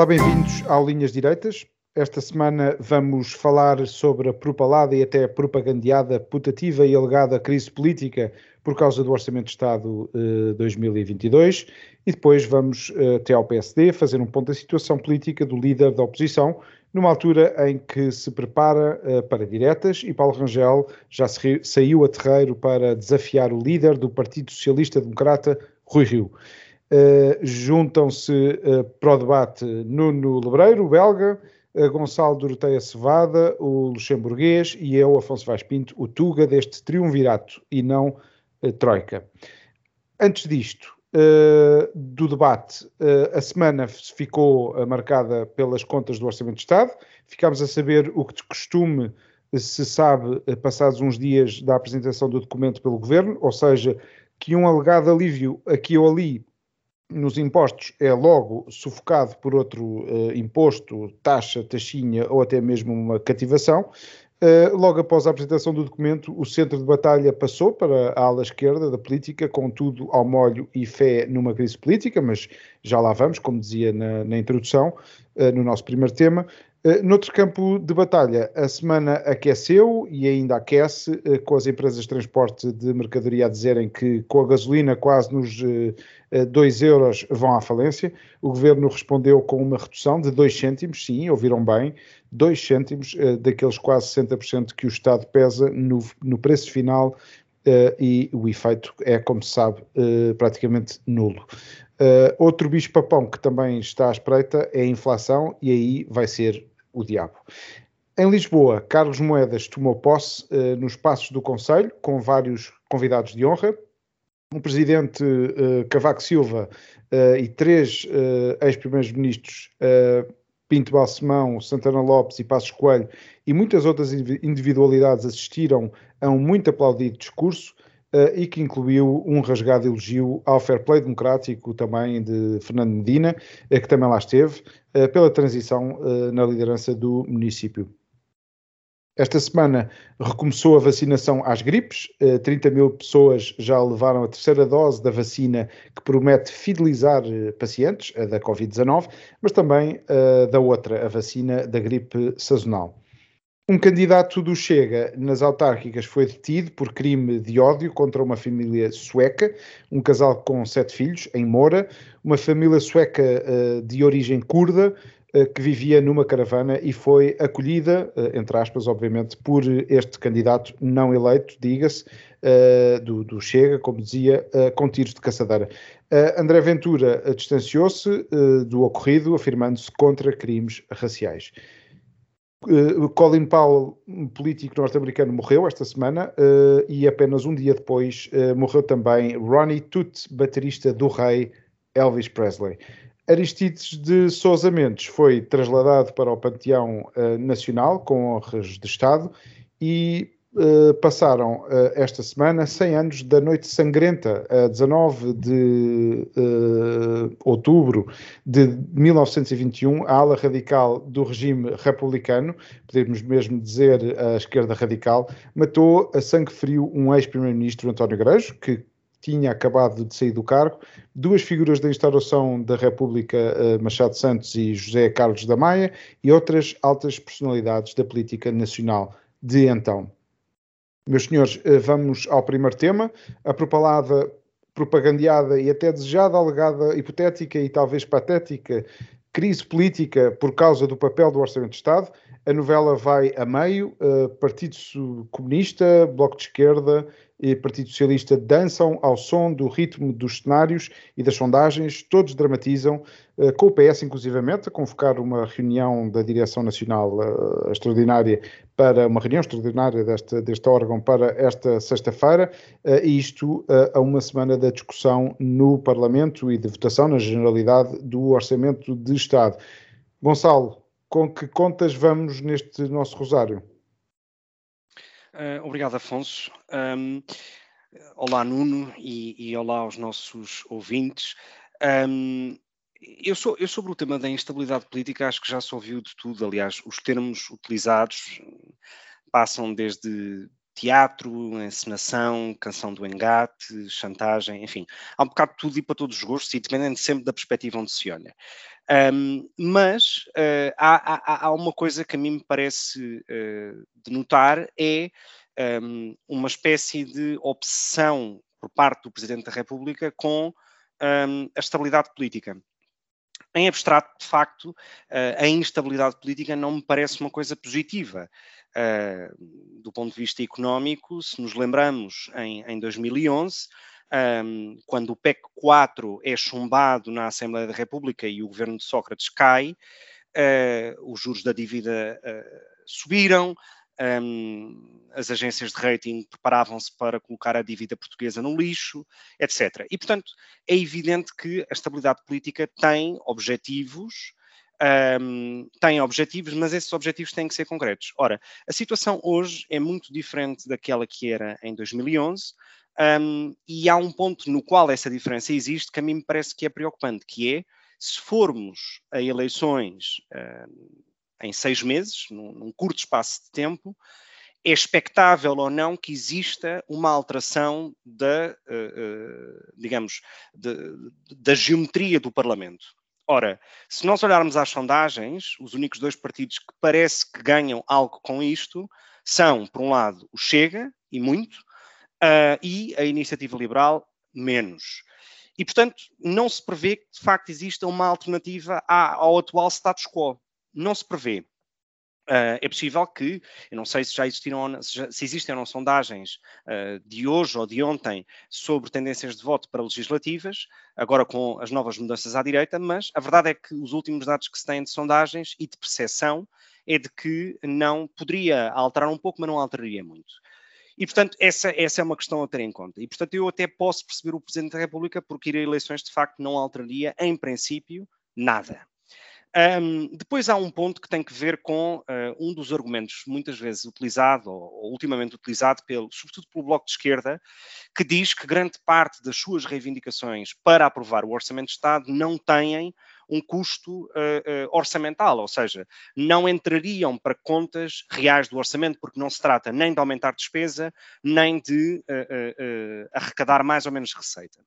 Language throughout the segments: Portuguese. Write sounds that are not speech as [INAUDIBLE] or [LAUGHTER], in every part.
Olá, bem-vindos ao Linhas Direitas. Esta semana vamos falar sobre a propalada e até propagandeada, putativa e alegada crise política por causa do Orçamento de Estado eh, 2022 e depois vamos eh, até ao PSD fazer um ponto da situação política do líder da oposição, numa altura em que se prepara eh, para diretas e Paulo Rangel já saiu a terreiro para desafiar o líder do Partido Socialista Democrata, Rui Rio. Uh, Juntam-se uh, para o debate Nuno Lebreiro, o belga, uh, Gonçalo Doroteia Cevada, o luxemburguês e eu, Afonso Vaz Pinto, o Tuga deste triunvirato e não Troika. Antes disto, do debate, a semana ficou marcada pelas contas do Orçamento de Estado, ficámos a saber o que de costume se sabe passados uns dias da apresentação do documento pelo Governo, ou seja, que um alegado alívio aqui ou ali nos impostos é logo sufocado por outro uh, imposto, taxa, taxinha ou até mesmo uma cativação. Uh, logo após a apresentação do documento, o centro de batalha passou para a ala esquerda da política, com tudo ao molho e fé numa crise política, mas já lá vamos, como dizia na, na introdução, uh, no nosso primeiro tema. Uh, noutro campo de batalha, a semana aqueceu e ainda aquece, uh, com as empresas de transporte de mercadoria a dizerem que com a gasolina quase nos uh, 2 euros vão à falência. O governo respondeu com uma redução de 2 cêntimos, sim, ouviram bem, 2 cêntimos daqueles quase 60% que o Estado pesa no, no preço final e o efeito é, como se sabe, praticamente nulo. Uh, outro bicho-papão que também está à espreita é a inflação, e aí vai ser o diabo. Em Lisboa, Carlos Moedas tomou posse uh, nos passos do Conselho, com vários convidados de honra. O presidente uh, Cavaco Silva e três ex-primeiros-ministros, Pinto Balsemão, Santana Lopes e Passos Coelho, e muitas outras individualidades assistiram a um muito aplaudido discurso e que incluiu um rasgado elogio ao fair play democrático também de Fernando Medina, uh, que também lá esteve, uh, pela transição na liderança do município. Esta semana recomeçou a vacinação às gripes, 30 mil pessoas já levaram a terceira dose da vacina que promete fidelizar pacientes, a da Covid-19, mas também da outra, a vacina da gripe sazonal. Um candidato do Chega nas autárquicas foi detido por crime de ódio contra uma família sueca, um casal com sete filhos, em Moura, uma família sueca uh, de origem curda, uh, que vivia numa caravana e foi acolhida, uh, entre aspas, obviamente, por este candidato não eleito, diga-se, do, do, Chega, como dizia, com tiros de caçadeira. André Ventura distanciou-se do ocorrido, afirmando-se contra crimes raciais. Uh, Colin Powell, um político norte-americano, morreu esta semana uh, e apenas um dia depois uh, morreu também Ronnie Toot, baterista do rei Elvis Presley. Aristides de Sousa Mendes foi trasladado para o Panteão Nacional com honras de Estado e Uh, passaram uh, esta semana 100 anos da Noite Sangrenta, a 19 de uh, outubro de 1921, a ala radical do regime republicano, podemos mesmo dizer a esquerda radical, matou a sangue frio um ex-primeiro-ministro António Grejo, que tinha acabado de sair do cargo, duas figuras da instauração da República, Machado Santos e José Carlos da Maia, e outras altas personalidades da política nacional de então. Meus senhores, eh, vamos ao primeiro tema, a propalada, propagandeada e até desejada, alegada, hipotética e talvez patética crise política por causa do papel do Orçamento de Estado. A novela vai a meio, uh, Partido Comunista, Bloco de Esquerda e Partido Socialista dançam ao som do ritmo dos cenários e das sondagens, todos dramatizam, uh, com o PS inclusivamente a convocar uma reunião da Direção Nacional Extraordinária para uma reunião extraordinária deste, deste órgão para esta sexta-feira, uh, e isto a uma semana da discussão no Parlamento e de votação na generalidade do Orçamento de Estado. Gonçalo, com que contas vamos neste nosso rosário? Uh, obrigado, Afonso. Um, olá, Nuno, e, e, olá aos nossos ouvintes. Um, eu, sou, eu, sobre o tema da instabilidade política, acho que já se ouviu de tudo. Aliás, os termos utilizados passam desde teatro, encenação, canção do engate, chantagem, enfim, há um bocado de tudo e para todos os gostos e dependendo sempre da perspectiva onde se olha. Um, mas uh, há, há, há, uma coisa que a mim me parece uh, de notar é um, uma espécie de obsessão por parte do Presidente da República com um, a estabilidade política. Em abstrato, de facto, uh, a instabilidade política não me parece uma coisa positiva. Uh, do ponto de vista económico, se nos lembramos em, em 2011, um, quando o PEC 4 é chumbado na Assembleia da República e o governo de Sócrates cai, uh, os juros da dívida uh, subiram, um, as agências de rating preparavam-se para colocar a dívida portuguesa no lixo, etc. E, portanto, é evidente que a estabilidade política tem objetivos um, têm objetivos, mas esses objetivos têm que ser concretos. Ora, a situação hoje é muito diferente daquela que era em 2011, um, e há um ponto no qual essa diferença existe que a mim me parece que é preocupante, que é se formos a eleições em seis meses, num, num curto espaço de tempo, é expectável ou não que exista uma alteração da, uh, uh, digamos, de, da geometria do Parlamento. Ora, se nós olharmos às sondagens, os únicos dois partidos que parece que ganham algo com isto são, por um lado, o Chega, e muito, uh, e a Iniciativa Liberal, menos. E, portanto, não se prevê que, de facto, exista uma alternativa ao atual status quo. Não se prevê. Uh, é possível que, eu não sei se já existiram, se, já, se existem ou não sondagens uh, de hoje ou de ontem sobre tendências de voto para legislativas, agora com as novas mudanças à direita, mas a verdade é que os últimos dados que se têm de sondagens e de percepção é de que não poderia alterar um pouco, mas não alteraria muito. E, portanto, essa, essa é uma questão a ter em conta. E, portanto, eu até posso perceber o Presidente da República porque ir a eleições, de facto, não alteraria, em princípio, nada. Um, depois há um ponto que tem que ver com uh, um dos argumentos muitas vezes utilizado, ou, ou, ultimamente utilizado, pelo, sobretudo pelo Bloco de Esquerda, que diz que grande parte das suas reivindicações para aprovar o Orçamento de Estado não têm um custo uh, uh, orçamental, ou seja, não entrariam para contas reais do orçamento, porque não se trata nem de aumentar despesa, nem de arrecadar mais ou menos receita.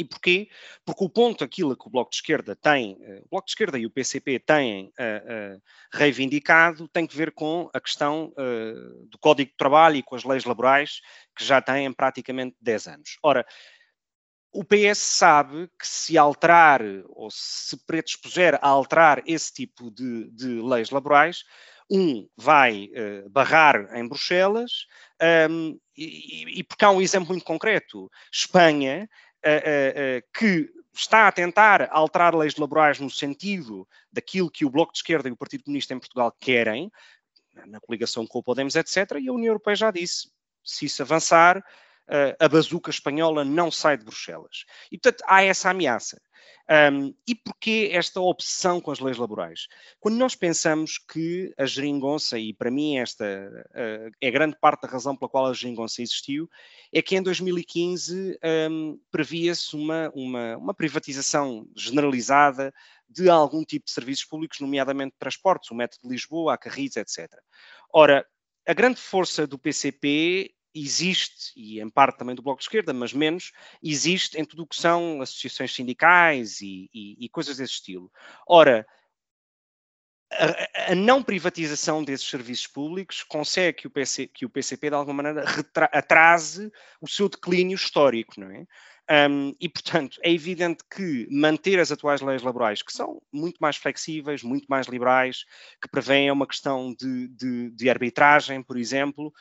E porquê? Porque o ponto, aquilo que o Bloco de Esquerda tem, eh, o Bloco de Esquerda e o PCP têm uh, uh, reivindicado, tem que ver com a questão uh, do Código de Trabalho e com as leis laborais, que já têm praticamente 10 anos. Ora, o PS sabe que se alterar ou se predispuser a alterar esse tipo de, de leis laborais, um vai barrar em Bruxelas, um, e, e porque há um exemplo muito concreto. Espanha que está a tentar alterar leis laborais no sentido daquilo que o Bloco de Esquerda e o Partido Comunista em Portugal querem, na coligação com o Podemos, etc. E a União Europeia já disse: se isso avançar, a bazuca espanhola não sai de Bruxelas. E, portanto, há essa ameaça. Um, e porquê esta obsessão com as leis laborais? Quando nós pensamos que a geringonça, e para mim esta uh, é grande parte da razão pela qual a geringonça existiu, é que em 2015 um, previa-se uma, uma, uma privatização generalizada de algum tipo de serviços públicos, nomeadamente transportes, o método de Lisboa, a Carris, etc. Ora, a grande força do PCP existe, e em parte também do Bloco de Esquerda, mas menos, existe em tudo o que são associações sindicais e, e, e coisas desse estilo. Ora, a, a, não privatização desses serviços públicos consegue que o, PC, que o PCP, de alguma maneira, atrase o seu declínio histórico, não é? Um, e, portanto, é evidente que manter as atuais leis laborais, que são muito mais flexíveis, muito mais liberais, que prevêem uma questão de, de, de arbitragem, por exemplo,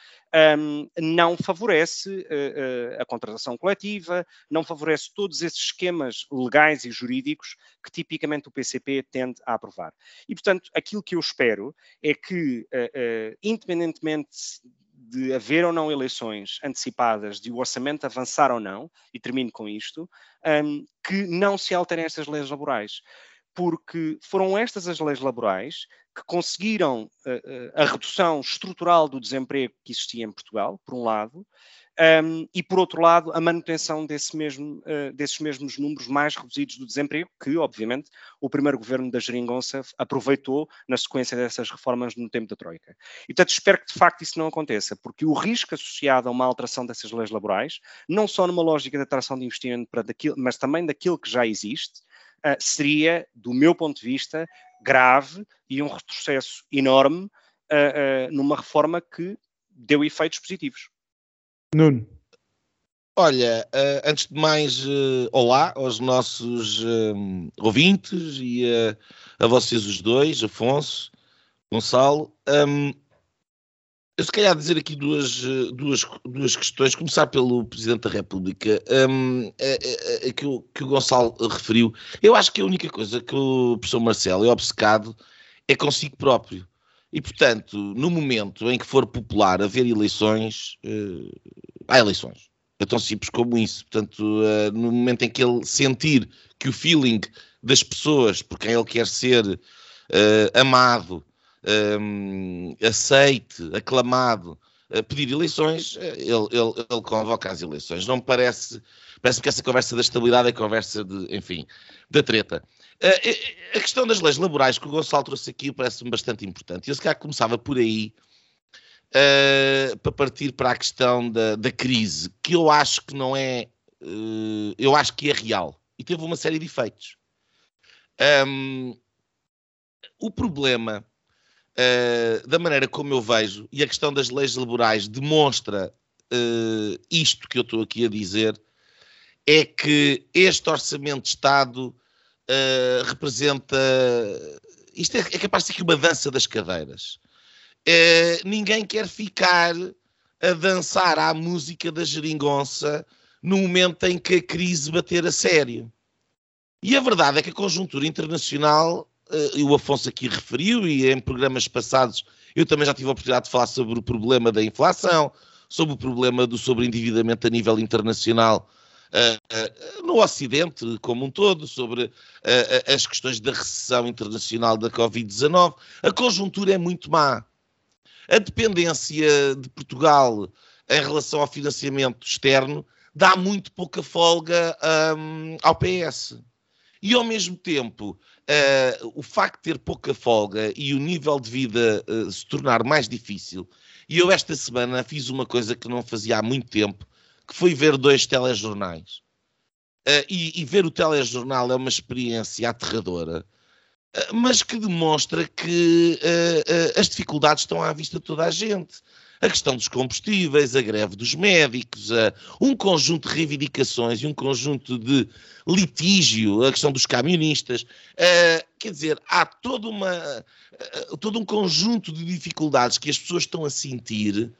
um, não favorece uh, uh, a contratação coletiva, não favorece todos esses esquemas legais e jurídicos que tipicamente o PCP tende a aprovar. E, portanto, aquilo que eu espero é que, uh, independentemente de haver ou não eleições antecipadas, de o orçamento avançar ou não, e termino com isto, um, que não se alterem estas leis laborais. porque foram estas as leis laborais que conseguiram uh, a redução estrutural do desemprego que existia em Portugal, por um lado, um, e, por outro lado, a manutenção desse mesmo, uh, desses mesmos números mais reduzidos do desemprego, que, obviamente, o primeiro governo da Geringonça aproveitou na sequência dessas reformas no tempo da Troika. E, portanto, espero que, de facto, isso não aconteça, porque o risco associado a uma alteração dessas leis laborais, não só numa lógica de atração de investimento, para daquilo, mas também daquilo que já existe, uh, seria, do meu ponto de vista, grave e um retrocesso enorme uh, numa reforma que deu efeitos positivos. Nuno. Olha, uh, antes de mais, uh, olá aos nossos uh, ouvintes e a vocês os dois, Afonso, Gonçalo. Um, eu se calhar dizer aqui duas, duas, duas questões. Começar pelo Presidente da República, um, que, o, que o Gonçalo referiu. Eu acho que a única coisa que o professor Marcelo é obcecado é consigo próprio. E, portanto, no momento em que for popular haver eleições, uh, há eleições. É tão simples como isso. Portanto, uh, no momento em que ele sentir que o feeling das pessoas por quem ele quer ser uh, amado, um, aceite, aclamado, pedir eleições, ele, ele, ele, convoca as eleições. Não me parece, parece que essa conversa da estabilidade é conversa de, enfim, da treta. Uh, a questão das leis laborais que o Gonçalo trouxe aqui parece-me bastante importante. Eu se calhar começava por aí uh, para partir para a questão da, da, crise, que eu acho que não é, uh, eu acho que é real e teve uma série de efeitos. Um, o problema da maneira como eu vejo, e a questão das leis laborais demonstra isto que eu estou aqui a dizer, é que este orçamento de Estado uh, representa. Isto é, é, capaz de ser uma dança das cadeiras. Uh, ninguém quer ficar a dançar à música da geringonça no momento em que a crise bater a sério. E a verdade é que a conjuntura internacional, uh, o Afonso aqui referiu, e em programas passados eu também já tive a oportunidade de falar sobre o problema da inflação, sobre o problema do sobreendividamento a nível internacional uh, no Ocidente como um todo, sobre uh, as questões da recessão internacional da Covid-19. A conjuntura é muito má. A dependência de Portugal em relação ao financiamento externo dá muito pouca folga um, ao PS. E ao mesmo tempo, uh, o facto de ter pouca folga e o nível de vida uh, se tornar mais difícil. E eu esta semana fiz uma coisa que não fazia há muito tempo, que foi ver dois telejornais. Uh, e, e, ver o telejornal é uma experiência aterradora, uh, mas que demonstra que uh, as dificuldades estão à vista de toda a gente. A questão dos combustíveis, a greve dos médicos, um conjunto de reivindicações e um conjunto de litígio, a questão dos camionistas. quer dizer, há toda uma, todo um conjunto de dificuldades que as pessoas estão a sentir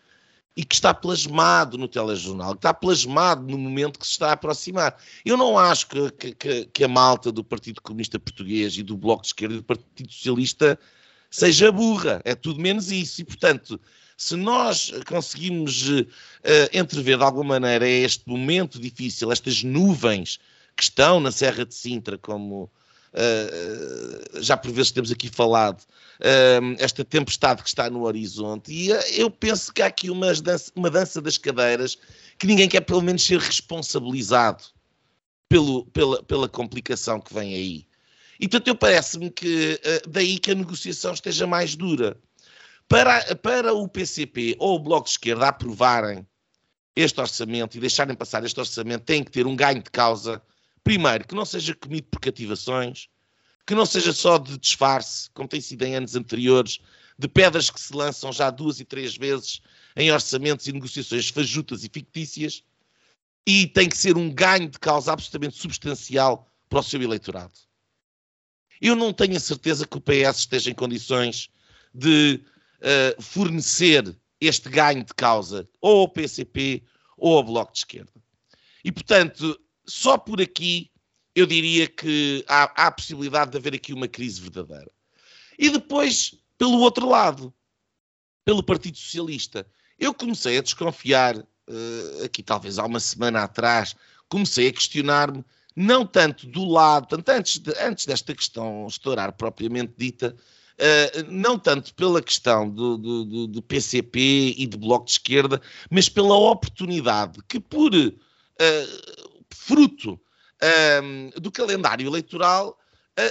e que está plasmado no telejornal, que está plasmado no momento que se está a aproximar. Eu não acho que, que, que a malta do Partido Comunista Português e do Bloco de Esquerda e do Partido Socialista seja burra, é tudo menos isso. E, portanto, se nós conseguimos uh, entrever de alguma maneira este momento difícil, estas nuvens que estão na Serra de Sintra, como uh, já por vezes temos aqui falado, uh, esta tempestade que está no horizonte. E eu penso que há aqui uma dança, uma dança das cadeiras que ninguém quer pelo menos ser responsabilizado pelo, pela, pela complicação que vem aí. E portanto, eu parece-me que daí que a negociação esteja mais dura. Para, para o PCP ou o Bloco de Esquerda aprovarem este orçamento e deixarem passar este orçamento, tem que ter um ganho de causa primeiro, que não seja comido por cativações, que não seja só de disfarce, como tem sido em anos anteriores, de pedras que se lançam já duas e três vezes em orçamentos e negociações fajutas e fictícias, e tem que ser um ganho de causa absolutamente substancial para o seu eleitorado. Eu não tenho a certeza que o PS esteja em condições de uh, fornecer este ganho de causa ou ao PCP ou ao Bloco de Esquerda. E, portanto, só por aqui eu diria que há, há a possibilidade de haver aqui uma crise verdadeira. E depois, pelo outro lado, pelo Partido Socialista, eu comecei a desconfiar, uh, aqui talvez há uma semana atrás, comecei a questionar-me não tanto do lado, tanto antes, de, antes desta questão estourar propriamente dita, uh, não tanto pela questão do, do, do, do, PCP e do Bloco de Esquerda, mas pela oportunidade que, por uh, fruto uh, do calendário eleitoral,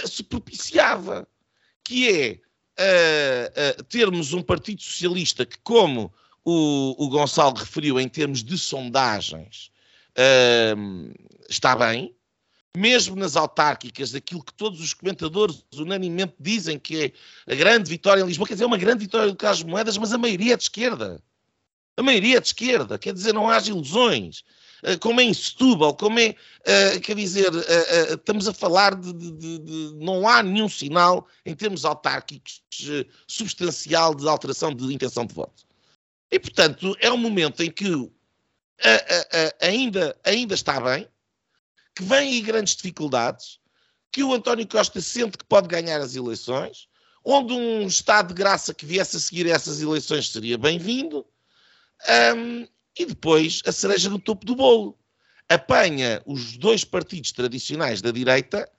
se propiciava, que é termos um Partido Socialista que, como o, o Gonçalo referiu em termos de sondagens, está bem, mesmo nas autárquicas, daquilo que todos os comentadores unanimemente dizem que é a grande vitória em Lisboa, quer dizer, é uma grande vitória do Carlos Moedas, mas a maioria é de esquerda. A maioria é de esquerda, quer dizer, não há ilusões. Eh, como é em Setúbal, como é, uh, quer dizer, uh, estamos a falar de, de, de, de, Não há nenhum sinal, em termos autárquicos, substancial de alteração de intenção de voto. E, portanto, é um momento em que ainda, ainda está bem, que vem aí grandes dificuldades, que o António Costa sente que pode ganhar as eleições, onde um estado de graça que viesse a seguir essas eleições seria bem-vindo, um, e depois a cereja no topo do bolo. Apanha os dois partidos tradicionais da direita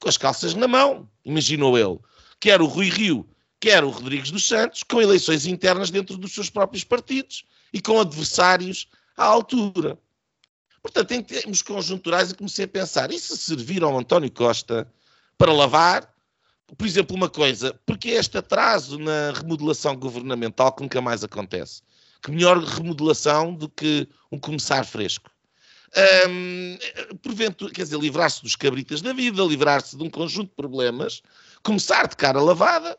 com as calças na mão, imaginou ele. Quer o Rui Rio, quer o Rodrigues dos Santos, com eleições internas dentro dos seus próprios partidos e com adversários à altura. Portanto, em termos conjunturais, eu comecei a pensar: e se servir ao António Costa para lavar, por exemplo, uma coisa, porque este atraso na remodelação governamental que nunca mais acontece? Que melhor remodelação do que um começar fresco? Um, quer dizer, livrar-se dos cabritas da vida, livrar-se de um conjunto de problemas, começar de cara lavada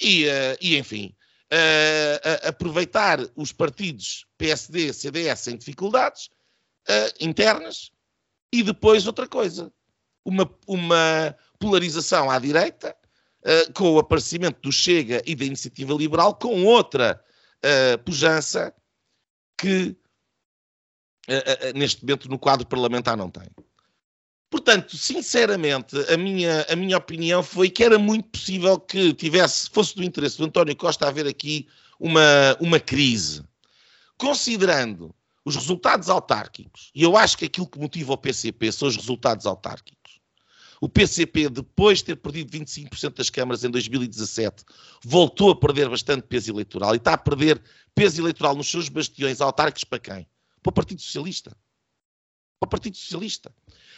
e, uh, e enfim, uh, uh, aproveitar os partidos PSD, CDS em dificuldades uh, internas e depois outra coisa, uma, uma polarização à direita, com o aparecimento do Chega e da Iniciativa Liberal, com outra uh, pujança que neste momento no quadro parlamentar não tem. Portanto, sinceramente, a minha, a minha opinião foi que era muito possível que tivesse, fosse do interesse do António Costa haver aqui uma, uma crise. Considerando os resultados autárquicos, e eu acho que aquilo que motiva o PCP são os resultados autárquicos. O PCP, depois de ter perdido 25% das câmaras em 2017, voltou a perder bastante peso eleitoral e está a perder peso eleitoral nos seus bastiões autárquicos para quem? Para o Partido Socialista. Para o Partido Socialista.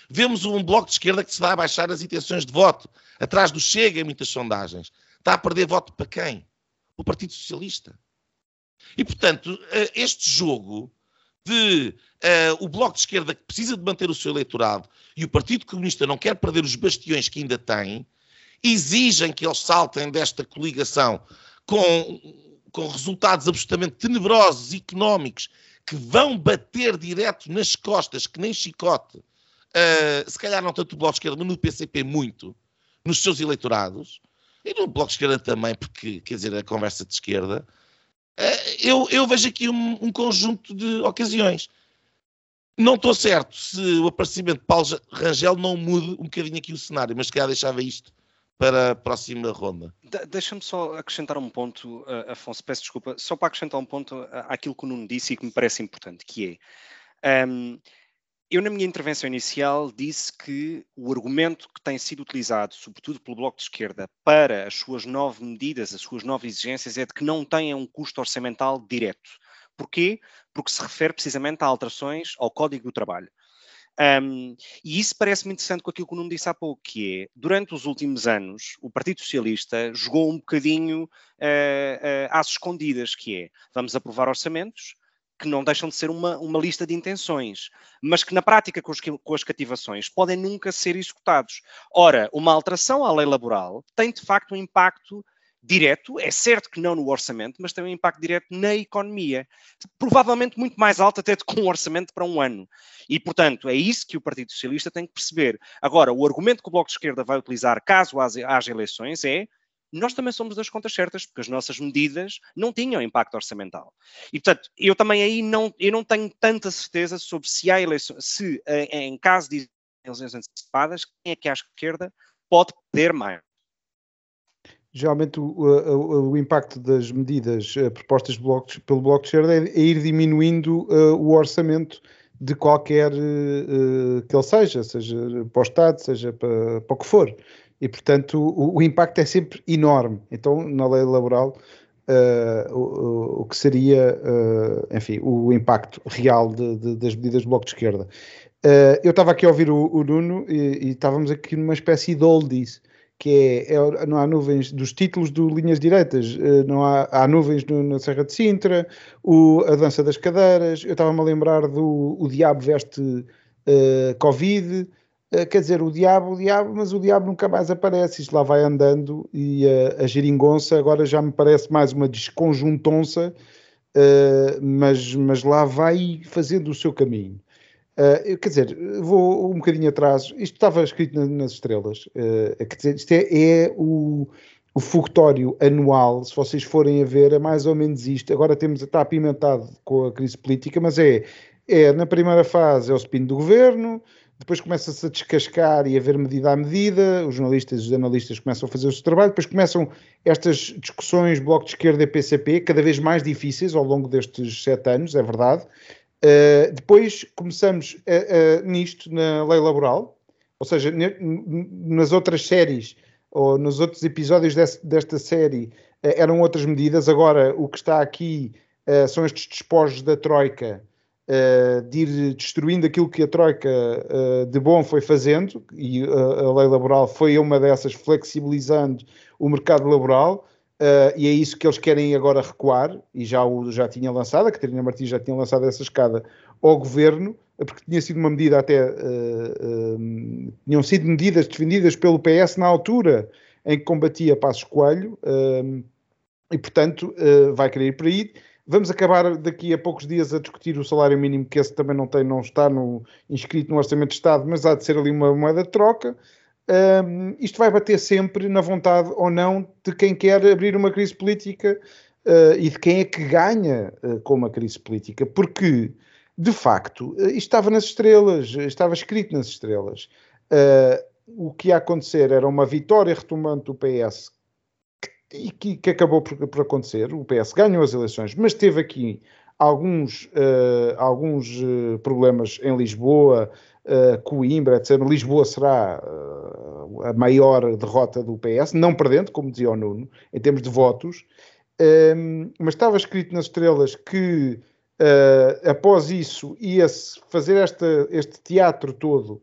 Vemos um bloco de esquerda que se vai a baixar as intenções de voto, atrás do Chega em muitas sondagens. Está a perder voto para quem? Para o Partido Socialista. E, portanto, eh, este jogo de uh, o Bloco de Esquerda que precisa de manter o seu eleitorado e o Partido Comunista não quer perder os bastiões que ainda tem, exigem que eles saltem desta coligação com, com resultados absolutamente tenebrosos, económicos, que vão bater direto nas costas, que nem chicote, uh, se calhar não tanto o Bloco de Esquerda, mas no PCP muito, nos seus eleitorados, e no Bloco de Esquerda também, porque, quer dizer, a conversa de esquerda, eu, eu vejo aqui um, um, conjunto de ocasiões. Não estou certo se o aparecimento de Paulo Rangel não mude um bocadinho aqui o cenário, mas se calhar deixava isto para a próxima ronda. De Deixa-me só acrescentar um ponto, uh, Afonso, peço desculpa, só para acrescentar um ponto àquilo que o Nuno disse e que me parece importante, que é um, ehm, eu, na minha intervenção inicial, disse que o argumento que tem sido utilizado, sobretudo pelo Bloco de Esquerda, para as suas nove medidas, as suas nove exigências, é de que não tenha um custo orçamental direto. Porquê? Porque se refere precisamente a alterações ao Código do Trabalho. Um, e isso parece-me interessante com aquilo que o Nuno disse há pouco, que é, durante os últimos anos, o Partido Socialista jogou um bocadinho uh, uh, às escondidas, que é, vamos aprovar orçamentos, que não deixam de ser uma, uma lista de intenções, mas que na prática com, os, com, as cativações podem nunca ser executados. Ora, uma alteração à lei laboral tem de facto um impacto direto, é certo que não no orçamento, mas tem um impacto direto na economia, provavelmente muito mais alto até do que um orçamento para um ano. E, portanto, é isso que o Partido Socialista tem que perceber. Agora, o argumento que o Bloco de Esquerda vai utilizar caso haja eleições é nós também somos das contas certas, porque as nossas medidas não tinham impacto orçamental. E, portanto, eu também aí não, eu não tenho tanta certeza sobre se há eleições, se eh, em caso de eleições antecipadas, quem é que à esquerda pode perder mais. Geralmente o, o, o, impacto das medidas uh, propostas pelo Bloco de Esquerda é, é ir diminuindo uh, o orçamento de qualquer uh, que ele seja, seja para o Estado, seja para, para o que for. E, portanto, o, o, impacto é sempre enorme. Então, na lei laboral, uh, o, o, que seria, uh, enfim, o impacto real de, de, das medidas do Bloco de Esquerda. eu estava aqui a ouvir o, o Nuno e, e, estávamos aqui numa espécie de oldies que é, é, não há nuvens dos títulos de linhas direitas, não há, há nuvens no, na Serra de Sintra, o, a dança das cadeiras, eu estava-me a lembrar do o Diabo Veste uh, Covid, uh, quer dizer, o Diabo, o Diabo, mas o Diabo nunca mais aparece, isto lá vai andando e uh, a geringonça agora já me parece mais uma desconjuntonça, mas, mas lá vai fazendo o seu caminho. Uh, quer dizer, vou um bocadinho atrás. Isto estava escrito na, nas estrelas. Uh, quer dizer, isto é, é o, o fogotório anual. Se vocês forem a ver, é mais ou menos isto. Agora temos, está apimentado com a crise política, mas é, é na primeira fase é o spin do governo, depois começa-se a descascar e a ver medida a medida, os jornalistas e os analistas começam a fazer o seu trabalho, depois começam estas discussões Bloco de Esquerda e PCP, cada vez mais difíceis ao longo destes sete anos, é verdade, Uh, depois começamos uh, uh, nisto na lei laboral, ou seja, nas outras séries ou nos outros episódios desse, desta série eram outras medidas. Agora o que está aqui são estes despojos da Troika de ir destruindo aquilo que a Troika de bom foi fazendo, e a lei laboral foi uma dessas, flexibilizando o mercado laboral. E é isso que eles querem agora recuar, e já, o, já tinha lançado, a Catarina Martins já tinha lançado essa escada ao governo, porque tinha sido uma medida até. Tinham sido medidas defendidas pelo PS na altura em que combatia Passos Coelho, e portanto vai querer ir por aí. Vamos acabar daqui a poucos dias a discutir o salário mínimo, que esse também não, tem, não está no, inscrito no Orçamento de Estado, mas há de ser ali uma moeda de troca um, isto vai bater sempre na vontade ou não de quem quer abrir uma crise política uh, e de quem é que ganha uh, com uma crise política, porque de facto uh, isto estava nas estrelas, estava escrito nas estrelas. o que ia acontecer era uma vitória retomante do PS e que, que, acabou por, por, acontecer. O PS ganhou as eleições, mas teve aqui alguns, alguns problemas em Lisboa uh, Coimbra, etc. Lisboa será uh, a maior derrota do PS, não perdendo, como dizia o Nuno, em termos de votos, um, ehm, mas estava escrito nas estrelas que uh, após isso ia-se fazer esta, este teatro todo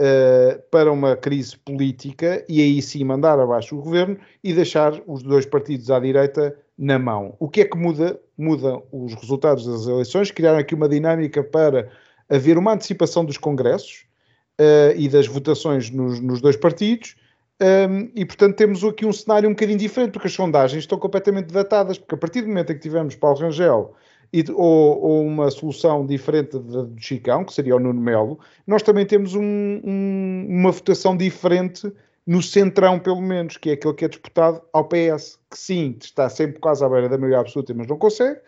Uh, para uma crise política e aí sim mandar abaixo o governo e deixar os dois partidos à direita na mão. O que é que muda? Muda os resultados das eleições, criaram aqui uma dinâmica para haver uma antecipação dos congressos uh, e das votações nos, nos dois partidos. Um, ehm, e portanto temos aqui um cenário um bocadinho diferente, porque as sondagens estão completamente datadas, porque a partir do momento em que tivemos Paulo Rangel e, ou, ou, uma solução diferente do Chicão, que seria o Nuno Melo, nós também temos um, um, uma votação diferente no centrão, pelo menos, que é aquele que é disputado ao PS, que sim, está sempre quase à beira da maioria absoluta, mas não consegue,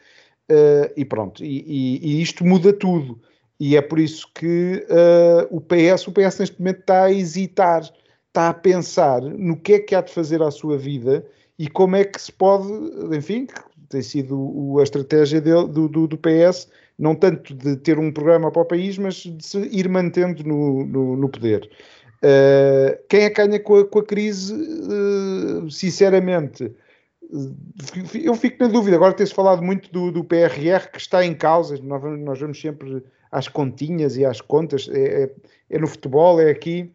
uh, e pronto, e, e, e, isto muda tudo. E é por isso que uh, o PS, o PS neste momento está a hesitar, está a pensar no que é que há de fazer à sua vida e como é que se pode, enfim, tem sido a estratégia do, do, do, PS, não tanto de ter um programa para o país, mas de se ir mantendo no, no, no poder. Uh, quem é que ganha com a, com a crise, uh, sinceramente, eu fico na dúvida. Agora tem-se falado muito do, do, PRR que está em causa. Nós, nós vamos sempre às continhas e às contas. É, é, é no futebol, é aqui.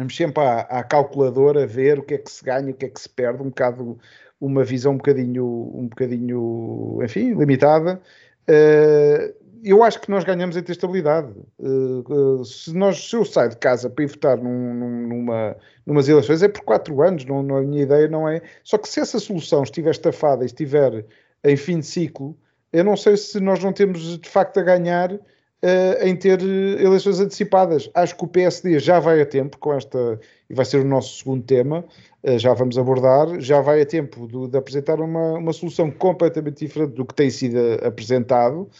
Vamos sempre à, à, calculadora ver o que é que se ganha, o que é que se perde. Um bocado, uma visão um bocadinho, um bocadinho enfim, limitada. Uh, eu acho que nós ganhamos em ter estabilidade. Uh, uh, se, nós, se eu saio de casa para ir votar num, numa, numas eleições, é por quatro anos, não, não, a minha ideia não é. Só que se essa solução estiver estafada e estiver em fim de ciclo, eu não sei se nós não temos de facto a ganhar Uh, em ter eleições antecipadas. Acho que o PSD já vai a tempo com esta, e vai ser o nosso segundo tema, uh, já vamos abordar, já vai a tempo de, de apresentar uma, uma, solução completamente diferente do que tem sido apresentado.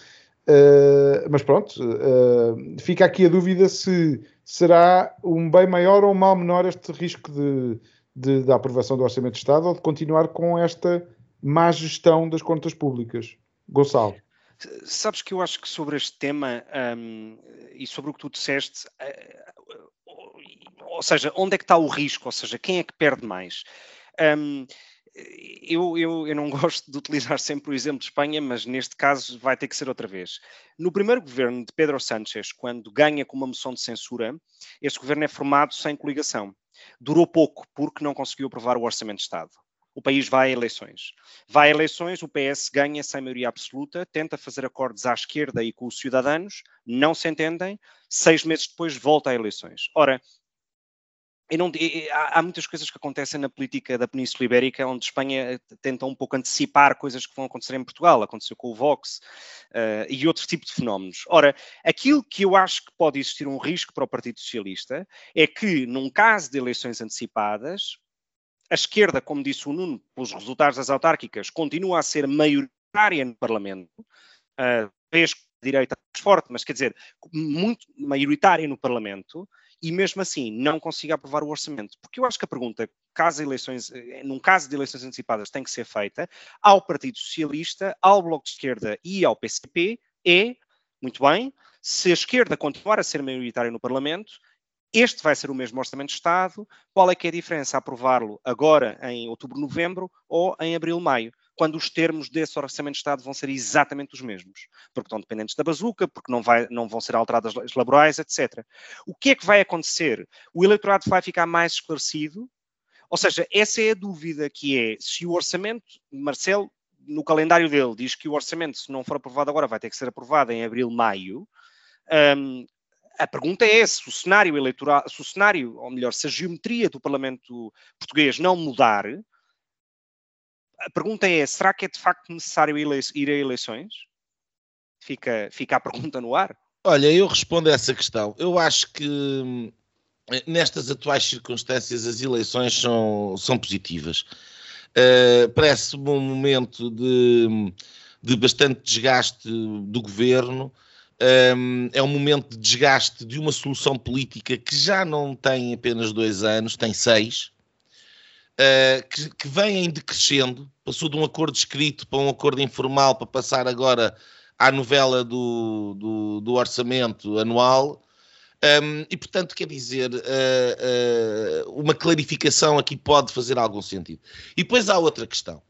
Uh, mas pronto, fica aqui a dúvida se será um bem maior ou um mal menor este risco de, de, da aprovação do Orçamento de Estado ou de continuar com esta má gestão das contas públicas. Gonçalo. Sabes que eu acho que sobre este tema um, e sobre o que tu disseste, uh, ou seja, onde é que está o risco? Ou seja, quem é que perde mais? Um, eu, eu, eu, não [LAUGHS] gosto de utilizar sempre o exemplo de Espanha, mas neste caso vai ter que ser outra vez. No primeiro governo de Pedro Sánchez, quando ganha com uma moção de censura, esse governo é formado sem coligação. Durou pouco porque não conseguiu aprovar o Orçamento de Estado. O país vai a eleições. Vai a eleições, o PS ganha sem maioria absoluta, tenta fazer acordos à esquerda e com os cidadãos, não se entendem, seis meses depois volta a eleições. Ora, não, há, há, muitas coisas que acontecem na política da Península Ibérica, onde Espanha tenta um pouco antecipar coisas que vão acontecer em Portugal, aconteceu com o Vox uh, e outros tipos de fenómenos. Ora, aquilo que eu acho que pode existir um risco para o Partido Socialista é que, num caso de eleições antecipadas, a esquerda, como disse o Nuno, pelos resultados das autárquicas, continua a ser maioritária no Parlamento, uh, vez a direita mais forte, mas quer dizer, muito maioritária no Parlamento, e mesmo assim não consiga aprovar o orçamento. Porque eu acho que a pergunta, caso eleições, eh, num caso de eleições antecipadas, tem que ser feita ao Partido Socialista, ao Bloco de Esquerda e ao PCP é, muito bem, se a esquerda continuar a ser maioritária no Parlamento, este vai ser o mesmo Orçamento de Estado. Qual é que é a diferença aprová-lo agora em outubro, novembro ou em abril, maio? quando os termos desse Orçamento de Estado vão ser exatamente os mesmos, porque estão dependentes da bazuca, porque não, vai, não vão ser alteradas as laborais, etc. O que é que vai acontecer? O eleitorado vai ficar mais esclarecido? Ou seja, essa é a dúvida que é, se o orçamento, Marcelo, no calendário dele, diz que o orçamento, se não for aprovado agora, vai ter que ser aprovado em abril, maio, um, a pergunta é se o cenário eleitoral, se o cenário, ou melhor, se a geometria do Parlamento português não mudar, a pergunta é: será que é de facto necessário ir a eleições? Fica, fica a pergunta no ar. Olha, eu respondo a essa questão. Eu acho que hum, nestas atuais circunstâncias as eleições são, são positivas. Uh, Parece-me um momento de, de bastante desgaste do governo. Um, é um momento de desgaste de uma solução política que já não tem apenas dois anos, tem seis uh, que, que vêm decrescendo, passou de um acordo escrito para um acordo informal para passar agora à novela do, do, do orçamento anual. Um, e, portanto, quer dizer, uh, uh, uma clarificação aqui pode fazer algum sentido. E depois há outra questão.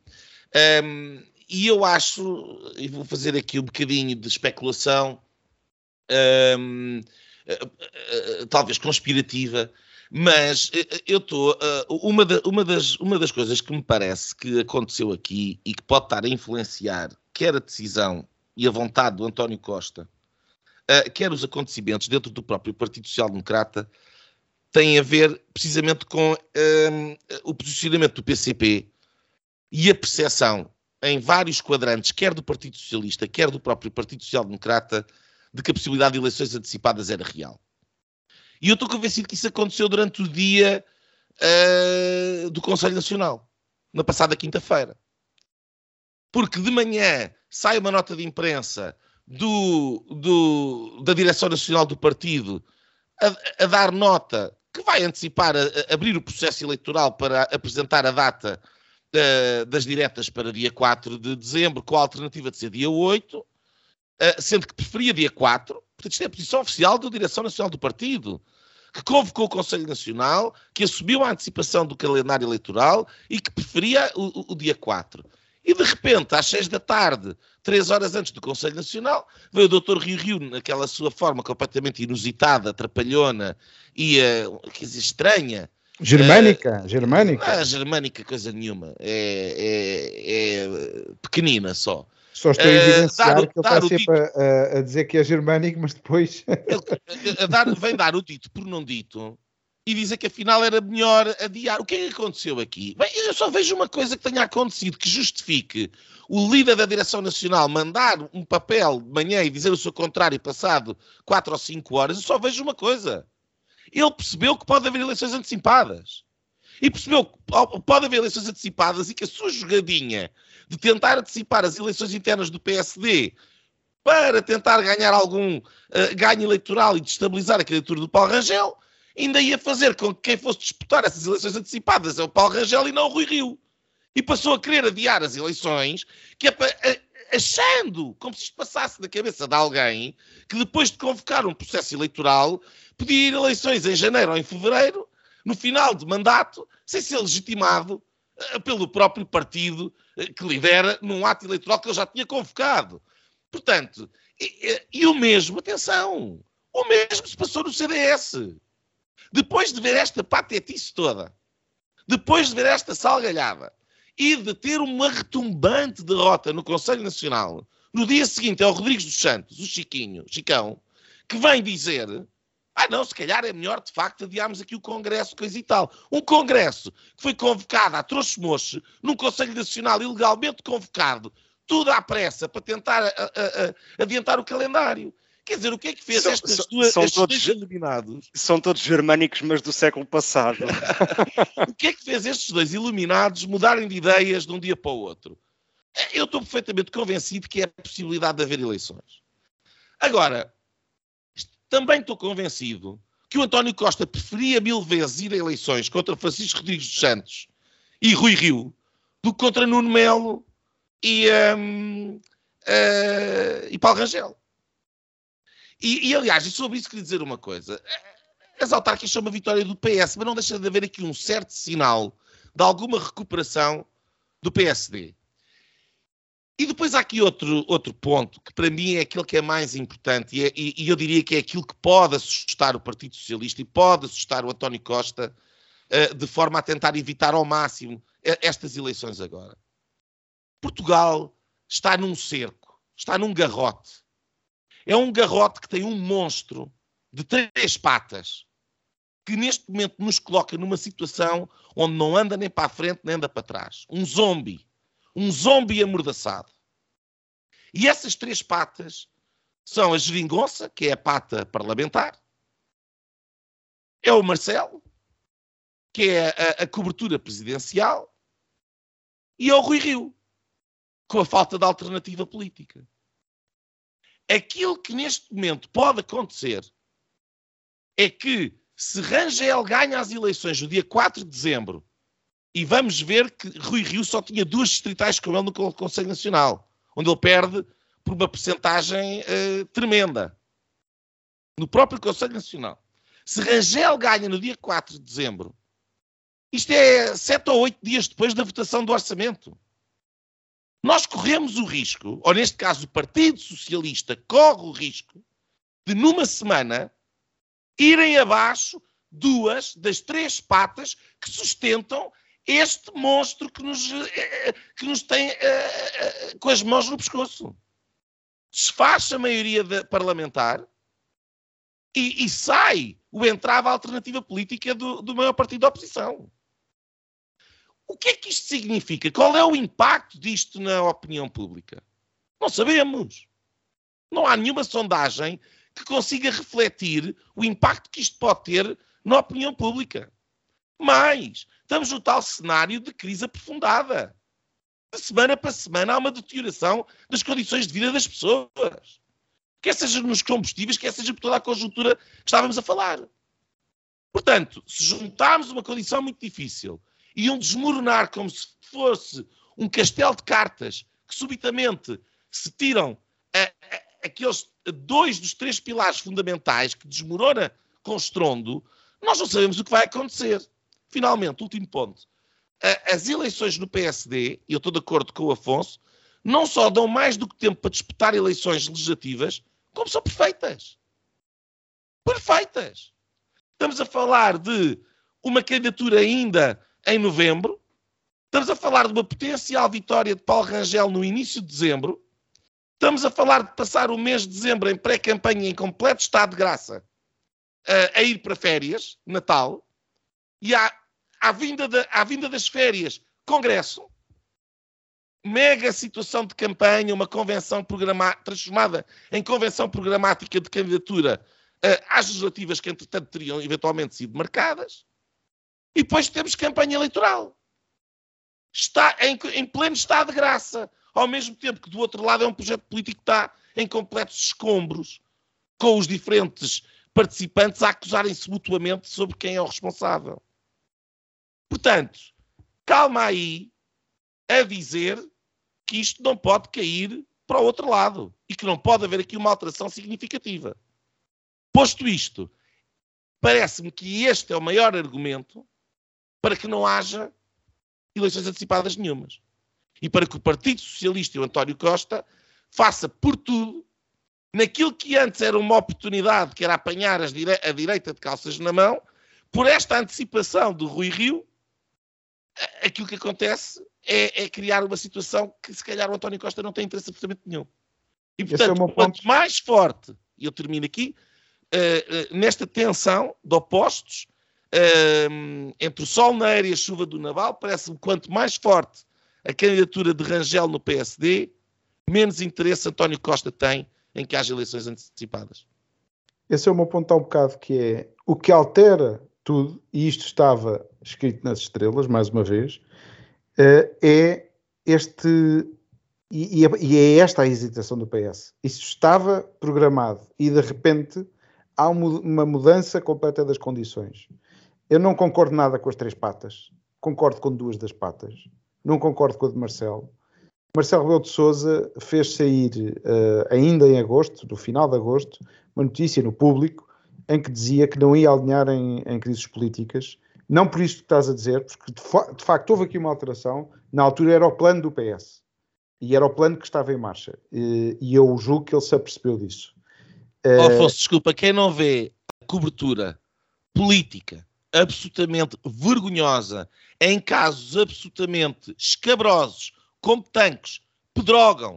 Um, e eu acho, e vou fazer aqui um bocadinho de especulação, um, uh, talvez conspirativa, mas eh, eh, eu estou. Uma, uma, das, uma das coisas que me parece que aconteceu aqui e que pode estar a influenciar quer a decisão e a vontade do António Costa, quer os acontecimentos dentro do próprio Partido Social Democrata, tem a ver precisamente com o posicionamento do PCP e a percepção em vários quadrantes, quer do Partido Socialista, quer do próprio Partido Social Democrata, de que a possibilidade de eleições antecipadas era real. E eu estou convencido que isso aconteceu durante o dia uh, do Conselho Nacional, na passada quinta-feira. Porque de manhã sai uma nota de imprensa do, do, da Direção Nacional do Partido a, a dar nota que vai antecipar, a, a, abrir o processo eleitoral para apresentar a data uh, das diretas para dia 4 de dezembro, com a alternativa de ser dia 8, uh, sendo que preferia dia 4, Portanto, isto é a posição oficial da Direção Nacional do Partido, que convocou o Conselho Nacional, que assumiu a antecipação do calendário eleitoral e que preferia o, o, dia 4. E de repente, às 6 da tarde, três horas antes do Conselho Nacional, veio o Dr. Rio Rio, naquela sua forma completamente inusitada, trapalhona e, uh, quer dizer, estranha, Germânica, uh, germânica. Não é germânica coisa nenhuma, é, é, é pequenina só. Só estou a eh, evidenciar uh, que ele está sempre a, a, dizer que é germânico, mas depois. Ele, dar, vem dar o dito por não dito e dizer que afinal era melhor adiar. O que é que aconteceu aqui? Bem, eu só vejo uma coisa que tenha acontecido que justifique o líder da Direção Nacional mandar um papel de manhã e dizer o seu contrário passado 4 ou 5 horas. Eu só vejo uma coisa. Ele percebeu que pode haver eleições antecipadas. E percebeu que pode haver eleições antecipadas e que a sua jogadinha de tentar antecipar as eleições internas do PSD para tentar ganhar algum uh, ganho eleitoral e destabilizar a candidatura do Paulo Rangel, ainda ia fazer com que quem fosse disputar essas eleições antecipadas é o Paulo Rangel e não o Rui Rio. E passou a querer adiar as eleições, que é para achando, como se isto passasse na cabeça de alguém que depois de convocar um processo eleitoral podia ir a eleições em janeiro ou em fevereiro, no final de mandato, sem ser legitimado pelo próprio partido uh, que lidera num ato eleitoral que ele já tinha convocado. Portanto, e, e, o mesmo, atenção, o mesmo se passou no CDS. Depois de ver esta patetice toda, depois de ver esta salgalhada e de ter uma retumbante derrota no Conselho Nacional, no dia seguinte é o Rodrigues dos Santos, o Chiquinho, Chicão, que vem dizer ah, não, se calhar é melhor, de facto, adiarmos aqui o Congresso, coisa e tal. Um Congresso que foi convocado a troço-moche, num Conselho Nacional ilegalmente convocado, tudo à pressa, para tentar a, a, a, adiantar o calendário. Quer dizer, o que é que fez são, estas duas, são todos, dois iluminados? São todos germânicos, mas do século passado. [LAUGHS] o que é que fez estes dois iluminados mudarem de ideias de um dia para o outro? Eu estou perfeitamente convencido que é a possibilidade de haver eleições. Agora, também estou convencido que o António Costa preferia mil vezes ir a eleições contra Francisco Rodrigues dos Santos e Rui Rio do que contra Nuno Melo e, um, uh, e Paulo Rangel. E, e, aliás, sobre isso queria dizer uma coisa. As autárquicas são uma vitória do PS, mas não deixa de haver aqui um certo sinal de alguma recuperação do PSD. E depois há aqui outro, outro ponto, que para mim é aquele que é mais importante, e, é, e, e, eu diria que é aquilo que pode assustar o Partido Socialista e pode assustar o António Costa, uh, de forma a tentar evitar ao máximo estas eleições agora. Portugal está num cerco, está num garrote. É um garrote que tem um monstro de três patas, que neste momento nos coloca numa situação onde não anda nem para a frente nem anda para trás. Um zombie. Um zombie amordaçado. E essas três patas são a geringonça, que é a pata parlamentar, é o Marcelo, que é a, a cobertura presidencial, e é o Rui Rio, com a falta de alternativa política aquilo que neste momento pode acontecer é que se Rangel ganha as eleições no dia 4 de dezembro e vamos ver que Rui Rio só tinha duas distritais com ele no Conselho Nacional, onde ele perde por uma percentagem uh, tremenda. No próprio Conselho Nacional. Se Rangel ganha no dia 4 de dezembro, isto é sete ou oito dias depois da votação do orçamento. Nós corremos o risco, ou neste caso o Partido Socialista corre o risco, de numa semana irem abaixo duas das três patas que sustentam este monstro que nos, eh, que nos tem uh, com as mãos no pescoço. Desfaz a maioria parlamentar e, e, sai o entrave à alternativa política do, do maior partido da oposição. O que é que isto significa? Qual é o impacto disto na opinião pública? Não sabemos. Não há nenhuma sondagem que consiga refletir o impacto que isto pode ter na opinião pública. Mas estamos no tal cenário de crise aprofundada. De semana para semana há uma deterioração das condições de vida das pessoas. Quer seja nos combustíveis, quer seja por toda a conjuntura que estávamos a falar. Portanto, se juntarmos uma condição muito difícil iam desmoronar como se fosse um castelo de cartas que subitamente se tiram a, a, aqueles dois dos três pilares fundamentais que desmorona com estrondo, nós não sabemos o que vai acontecer. Finalmente, último ponto. As eleições no PSD, e eu estou de acordo com o Afonso, não só dão mais do que tempo para disputar eleições legislativas, como são perfeitas. Perfeitas. Estamos a falar de uma candidatura ainda em novembro. Estamos a falar de uma potencial vitória de Paulo Rangel no início de dezembro. Estamos a falar de passar o mês de dezembro em pré-campanha em completo estado de graça a, a ir para férias, Natal. E à, à, vinda de, à vinda das férias, Congresso. Mega situação de campanha, uma convenção transformada em convenção programática de candidatura uh, às legislativas que, entretanto, teriam eventualmente sido marcadas. E depois temos campanha eleitoral. Está em, em pleno estado de graça. Ao mesmo tempo que do outro lado é um projeto político que está em completos escombros, com os diferentes participantes a acusarem-se mutuamente sobre quem é o responsável. Portanto, calma aí a dizer que isto não pode cair para o outro lado e que não pode haver aqui uma alteração significativa. Posto isto, parece-me que este é o maior argumento para que não haja eleições antecipadas nenhumas. E para que o Partido Socialista e o António Costa faça por tudo naquilo que antes era uma oportunidade, que era apanhar dire a direita de calças na mão, por esta antecipação do Rui Rio, aquilo que acontece é, é, criar uma situação que se calhar o António Costa não tem interesse absolutamente nenhum. E portanto, é quanto mais forte, e eu termino aqui, uh, uh, nesta tensão de opostos, uh, entre o sol na área e a chuva do naval, parece-me quanto mais forte a candidatura de Rangel no PSD, menos interesse António Costa tem em que haja eleições antecipadas. Esse é o meu ponto há um bocado, que é o que altera tudo, e isto estava escrito nas estrelas, mais uma vez, eh, é este. E, é esta a hesitação do PS. Isso estava programado e de repente há uma mudança completa das condições. Eu não concordo nada com as três patas, concordo com duas das patas, não concordo com a de Marcelo. Marcelo Rebelo de Souza fez sair, uh, ainda em agosto, no final de agosto, uma notícia no público em que dizia que não ia alinhar em, em crises políticas. Não por isto que estás a dizer, porque de, fa de, facto houve aqui uma alteração. Na altura era o plano do PS. E era o plano que estava em marcha. E, eu julgo que ele se apercebeu disso. Uh... Afonso, desculpa, quem não vê a cobertura política absolutamente vergonhosa, em casos absolutamente escabrosos, como tanques, pedrogam,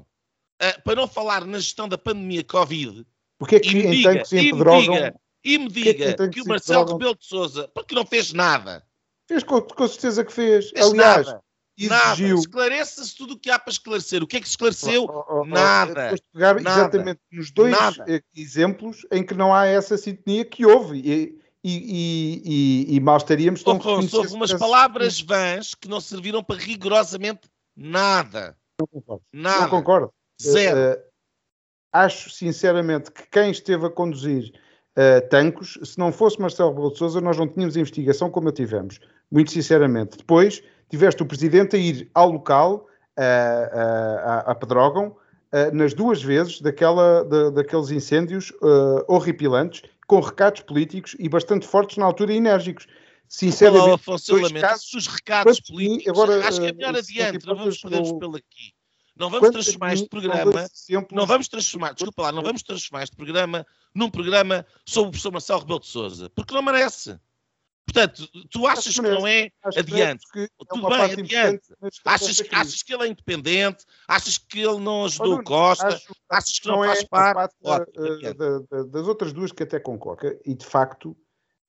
uh, para não falar na gestão da pandemia Covid. Porque é que em diga, tanques e pedrogam... Diga, e me diga que, que o Marcelo Rebelo de Sousa, porque não fez nada. Fez com, com certeza que fez. fez Aliás, nada. exigiu. Nada. Esclareça-se tudo o que há para esclarecer. O que é que se esclareceu? Oh, oh, oh, nada. pegar nada. exatamente nos dois nada. exemplos em que não há essa sintonia que houve. E, e, e, e, e mal estaríamos tão Afonso, houve umas palavras vãs que não serviram para rigorosamente nada. Não concordo. Nada. Não concordo. Zero. Uh, acho sinceramente que quem esteve a conduzir uh, Tancos, se não fosse Marcelo Rebelo de Sousa, nós não tínhamos investigação como a tivemos, muito sinceramente. Depois tiveste o Presidente a ir ao local, uh, uh, a Pedrógão, nas duas vezes daquela, de, daqueles incêndios horripilantes, com recados políticos e bastante fortes na altura e enérgicos. Sinceramente, Olá, Afonso, dois casos, os recados políticos, agora, acho que é melhor adiante, não vamos perder pelo aqui. Não vamos transformar este programa, não vamos transformar, desculpa lá, não vamos transformar este programa num programa sobre o professor Marcelo Rebelo de Sousa, porque não merece. Portanto, tu achas que não é adiante? É Tudo bem, adiante. Achas, achas que ele é independente? Achas que ele não ajudou o Costa? Achas que não, não faz é parte? uh, das outras duas que até concordo. E de facto,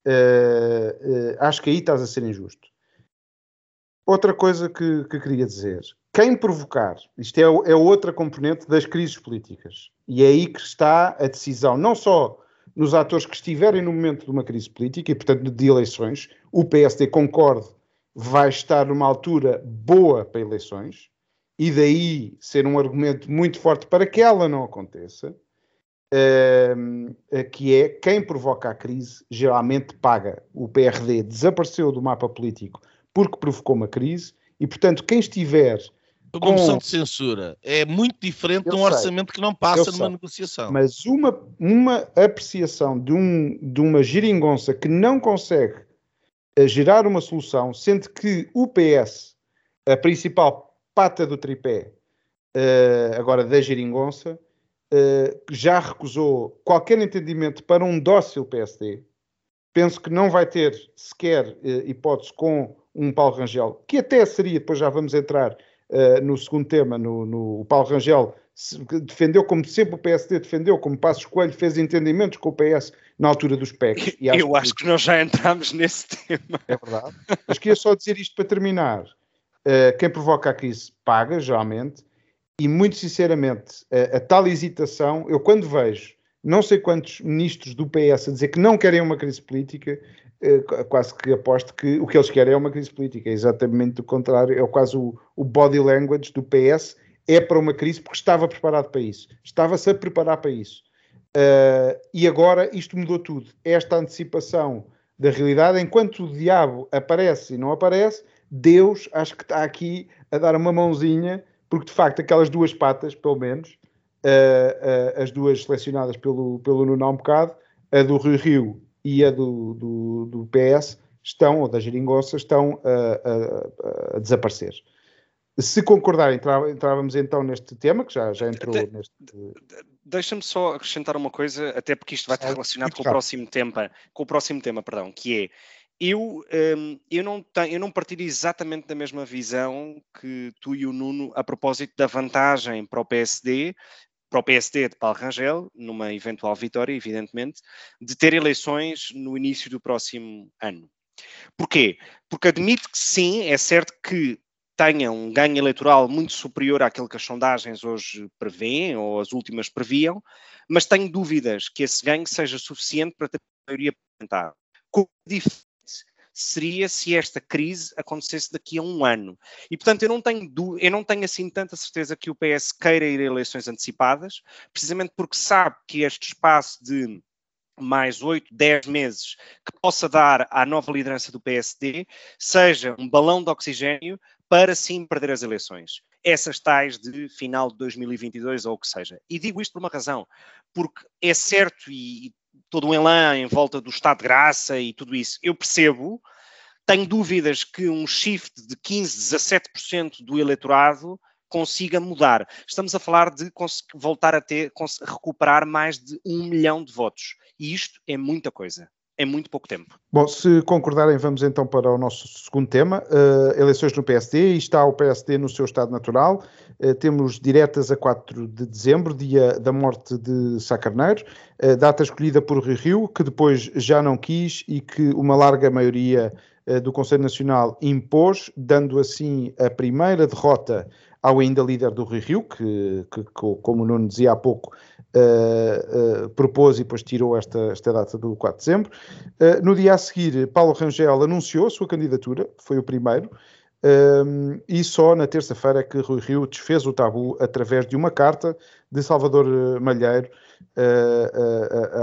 uh, uh, acho que aí estás a ser injusto. Outra coisa que, que queria dizer: quem provocar, isto é, é outra componente das crises políticas, e é aí que está a decisão, não só nos atores que estiverem no momento de uma crise política e, portanto, de eleições, o PSD concorde, vai estar numa altura boa para eleições, e daí ser um argumento muito forte para que ela não aconteça, uh, que é quem provoca a crise geralmente paga. O PRD desapareceu do mapa político porque provocou uma crise, e, portanto, quem estiver uma moção de censura é muito diferente de um sei, orçamento que não passa numa sei, negociação. Mas uma, uma apreciação de, um, de uma geringonça que não consegue uh, gerar uma solução, sendo que o PS, a principal pata do tripé, uh, agora da geringonça, uh, já recusou qualquer entendimento para um dócil PSD. Penso que não vai ter sequer hipótese com um Paulo Rangel, que até seria, depois já vamos entrar uh, no segundo tema, no, no o Paulo Rangel defendeu, como sempre o PSD defendeu, como Passos Coelho fez entendimentos com o PS na altura dos PECs. Acho Eu acho que, que nós já entramos nesse tema. É verdade. Mas queria só dizer isto para terminar. Uh, quem provoca a crise paga, geralmente, e muito sinceramente, a, a tal hesitação, eu quando vejo não sei quantos ministros do PS a dizer que não querem uma crise política, eh, quase que aposto que o que eles querem é uma crise política, é exatamente o contrário, é quase o, o body language do PS, é para uma crise porque estava preparado para isso, estava-se a preparar para isso. Uh, e agora isto mudou tudo. Esta antecipação da realidade, enquanto o diabo aparece e não aparece, Deus acho que está aqui a dar uma mãozinha, porque de facto aquelas duas patas, pelo menos, uh, uh, as duas selecionadas pelo, pelo Nuno há um bocado, a do Rio Rio e a do, do, do PS, estão, ou da Geringonça, estão a, a, a desaparecer. Se concordarem, entrávamos então neste tema, que já, já entrou de, neste. Deixa-me só acrescentar uma coisa, até porque isto vai estar relacionado com o próximo tema, com o próximo tema, perdão, que é eu, um, eu, não tenho, eu não partilho exatamente da mesma visão que tu e o Nuno a propósito da vantagem para o PSD, para o PSD de Paulo Rangel, numa eventual vitória, evidentemente, de ter eleições no início do próximo ano. Porquê? Porque admito que sim, é certo que tenha um ganho eleitoral muito superior àquele que as sondagens hoje prevêem ou as últimas previam, mas tenho dúvidas que esse ganho seja suficiente para ter a maioria parlamentar. Como diferente seria se esta crise acontecesse daqui a um ano. E, portanto, eu não tenho, eu não tenho assim tanta certeza que o PS queira ir a eleições antecipadas, precisamente porque sabe que este espaço de mais 8, 10 meses que possa dar à nova liderança do PSD seja um balão de oxigênio para sim perder as eleições. Essas tais de final de 2022 ou o que seja. E digo isto por uma razão, porque é certo e todo um elan em volta do estado de graça e tudo isso, eu percebo, tenho dúvidas que um shift de 15, 17% do eleitorado consiga mudar. Estamos a falar de voltar a ter, recuperar mais de um milhão de votos. E isto é muita coisa em muito pouco tempo. Bom, se concordarem, vamos então para o nosso segundo tema, uh, eleições no PSD, e está o PSD no seu estado natural, uh, temos diretas a 4 de dezembro, dia da morte de Sá Carneiro, uh, data escolhida por Rio Rio, que depois já não quis e que uma larga maioria do Conselho Nacional impôs, dando assim a primeira derrota ao ainda líder do Rio Rio, que, que, que como o Nuno dizia há pouco, uh, uh, propôs e depois tirou esta, esta data do 4 de dezembro. Uh, no dia a seguir, Paulo Rangel anunciou a sua candidatura, foi o primeiro, um, e só na terça-feira é que Rui Rio desfez o tabu através de uma carta de Salvador Malheiro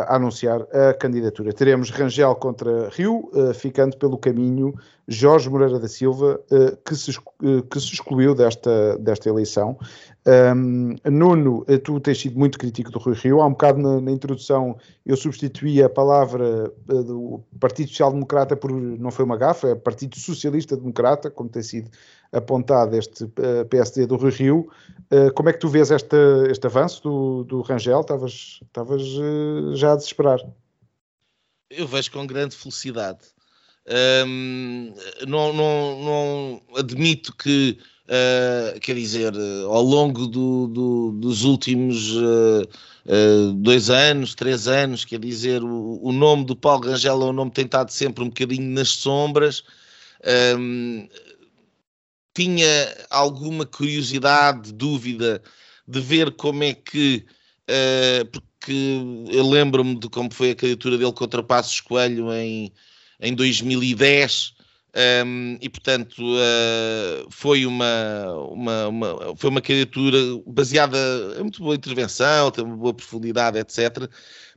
a anunciar a candidatura. Teremos Rangel contra Rio, ficando pelo caminho Jorge Moreira da Silva, que se, que se excluiu desta, desta eleição. Um, Nuno, tu tens sido muito crítico do Rui Rio. Há um bocado na, na introdução eu substituí a palavra uh, do Partido Social Democrata por, não foi uma gafa, é Partido Socialista Democrata, como tem sido apontado este uh, eh, PSD do Rui Rio. Uh, como é que tu vês este, avanço do, do Rangel? Estavas, estavas já a desesperar. Eu vejo com grande felicidade. Um, não, não, não admito que Uh, quer dizer, ao longo do, do, dos últimos uh, uh, dois anos, três anos, quer dizer, o, o, nome do Paulo Rangel é um nome tentado sempre um bocadinho nas sombras. Um, tinha alguma curiosidade, dúvida de ver como é que, porque eu lembro-me de como foi a candidatura dele contra Passos Coelho em, em 2010 um, e portanto uh, foi uma, uma, uma, foi uma candidatura baseada em muito boa intervenção, tem uma boa profundidade, etc.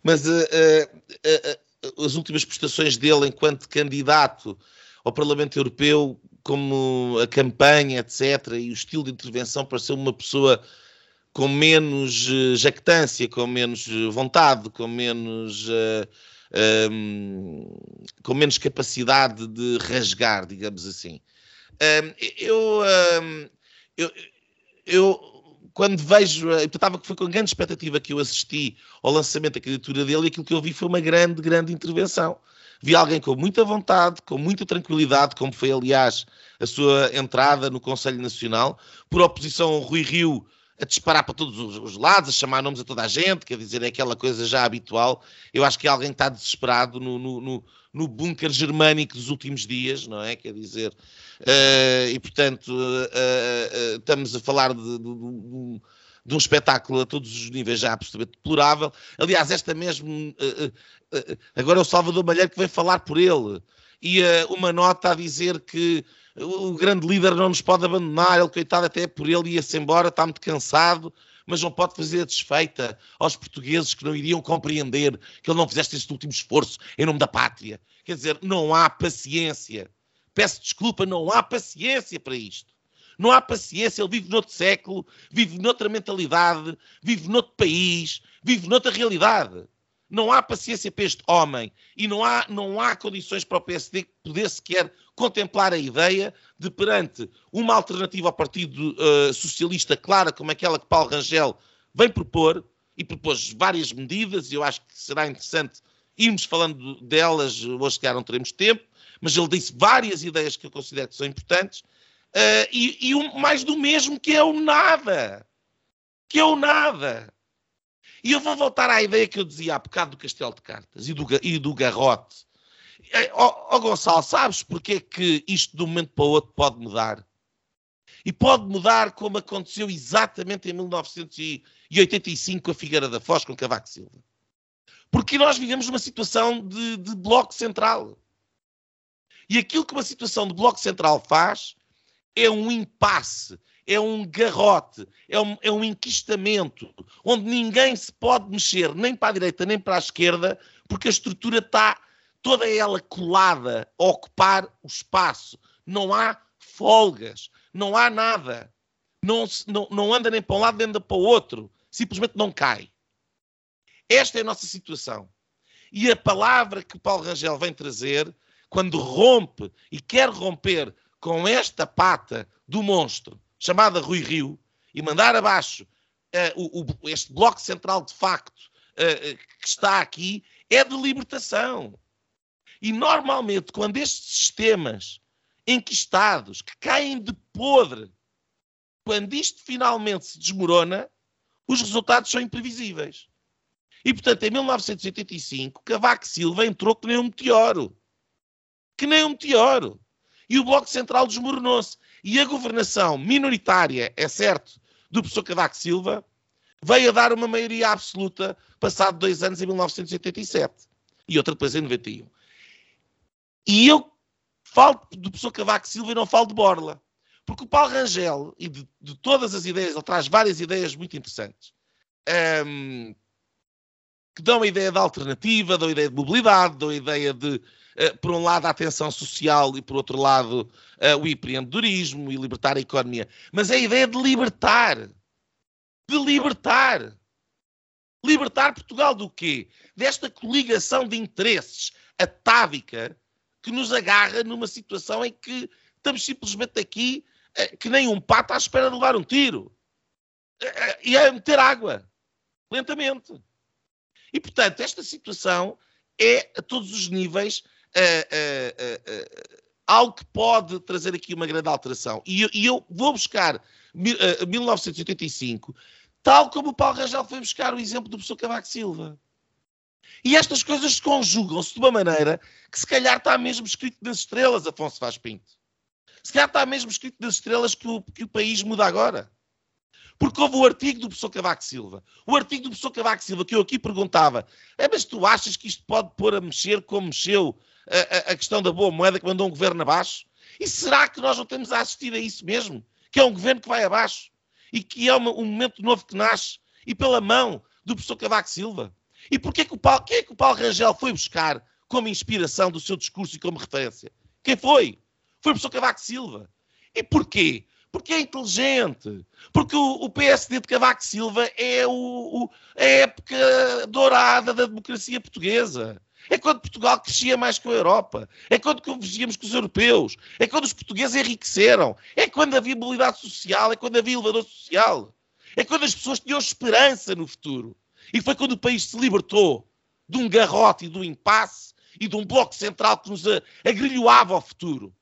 Mas uh, uh, as últimas prestações dele enquanto candidato ao Parlamento Europeu, como a campanha, etc., e o estilo de intervenção para ser uma pessoa com menos jactância, com menos vontade, com menos um, com menos capacidade de rasgar, digamos assim. Um, eu, um, eu, eu, quando vejo, eu estava foi com grande expectativa que eu assisti ao lançamento da candidatura dele e aquilo que eu vi foi uma grande, grande intervenção. Vi alguém com muita vontade, com muita tranquilidade, como foi, aliás, a sua entrada no Conselho Nacional, por oposição ao Rui Rio, a disparar para todos os lados, a chamar nomes a toda a gente, quer dizer, é aquela coisa já habitual. Eu acho que alguém está desesperado no, no, no, no bunker germânico dos últimos dias, não é? Quer dizer, uh, e portanto, uh, uh, estamos a falar de, de, de, de, um espetáculo a todos os níveis já absolutamente deplorável. Aliás, esta mesmo. agora é o Salvador Malheiro que vem falar por ele. E uma nota a dizer que o grande líder não nos pode abandonar, ele, coitado, até por ele ia-se embora, está muito cansado, mas não pode fazer a desfeita aos portugueses que não iriam compreender que ele não fizesse este último esforço em nome da pátria. Quer dizer, não há paciência. Peço desculpa, não há paciência para isto. Não há paciência, ele vive noutro século, vive noutra mentalidade, vive noutro país, vive noutra realidade. Não há paciência para este homem e não há, não há condições para o PSD poder sequer contemplar a ideia de, perante uma alternativa ao Partido uh, Socialista clara, como aquela que Paulo Rangel vem propor, e propôs várias medidas, e eu acho que será interessante irmos falando delas, hoje se não teremos tempo, mas ele disse várias ideias que eu considero que são importantes, uh, e, e um, mais do mesmo, que é o nada. Que é o nada. E eu vou voltar à ideia que eu dizia há bocado do castelo de cartas e do, e do garrote. Ó oh, oh, Gonçalo, sabes porque é que isto de um momento para o outro pode mudar? E pode mudar como aconteceu exatamente em 1985 com a Figueira da Foz, com Cavaco Silva. Porque nós vivemos uma situação de, de bloco central. E aquilo que uma situação de bloco central faz é um impasse é um garrote, é um, é um enquistamento, onde ninguém se pode mexer, nem para a direita nem para a esquerda, porque a estrutura está toda ela colada a ocupar o espaço. Não há folgas, não há nada. Não, não, não anda nem para um lado nem anda para o outro. Simplesmente não cai. Esta é a nossa situação. E a palavra que Paulo Rangel vem trazer, quando rompe e quer romper com esta pata do monstro, chamada Rui Rio e mandar abaixo uh, o, o, este bloco central de facto uh, que está aqui é de libertação. E normalmente, quando estes sistemas enquistados, que caem de podre, quando isto finalmente se desmorona, os resultados são imprevisíveis. E, portanto, em 1985, Cavaco Silva entrou que nem um meteoro. Que nem um meteoro. E o Bloco Central desmoronou-se. E a governação minoritária, é certo, do professor Cavaco Silva, veio a dar uma maioria absoluta passado dois anos em 1987 e outra depois em 91. E eu falo do professor Cavaco Silva e não falo de Borla. Porque o Paulo Rangel, e de, de todas as ideias, ele traz várias ideias muito interessantes, que dão a ideia de alternativa, dão a ideia de mobilidade, dão a ideia de eh, por um lado, a atenção social e, por outro lado, uh, o empreendedorismo e libertar a economia. Mas a ideia de libertar. De libertar. Libertar Portugal do quê? Desta coligação de interesses atávica que nos agarra numa situação em que estamos simplesmente aqui uh, que nem um pato à espera de levar um tiro. e a meter água. Lentamente. E, portanto, esta situação é, a todos os níveis, algo que pode trazer aqui uma grande alteração. E eu, e eu vou buscar 1985, tal como o Paulo Rangel foi buscar o exemplo do professor Cavaco Silva. E estas coisas conjugam-se de uma maneira que se calhar está mesmo escrito nas estrelas, Afonso Vaz Pinto. Se calhar está mesmo escrito nas estrelas que o, que o país muda agora. Porque houve o artigo do professor Cavaco Silva. O artigo do professor Cavaco Silva que eu aqui perguntava, é, mas tu achas que isto pode pôr a mexer como mexeu a, a, questão da boa moeda que mandou um governo abaixo? E será que nós não temos a assistir a isso mesmo? Que é um governo que vai abaixo e que é uma, um momento novo que nasce e pela mão do professor Cavaco Silva? E porquê que o Paulo, quem é que o Paulo Rangel foi buscar como inspiração do seu discurso e como referência? Quem foi? Foi o professor Cavaco Silva. E porquê? Porque é inteligente. Porque o, o PSD de Cavaco Silva é o, o, a época dourada da democracia portuguesa. É quando Portugal crescia mais que a Europa. É quando convergíamos com os europeus. É quando os portugueses enriqueceram. É quando havia mobilidade social. É quando havia elevador social. É quando as pessoas tinham esperança no futuro. E foi quando o país se libertou de um garrote e de um impasse e de um bloco central que nos agrilhoava ao futuro.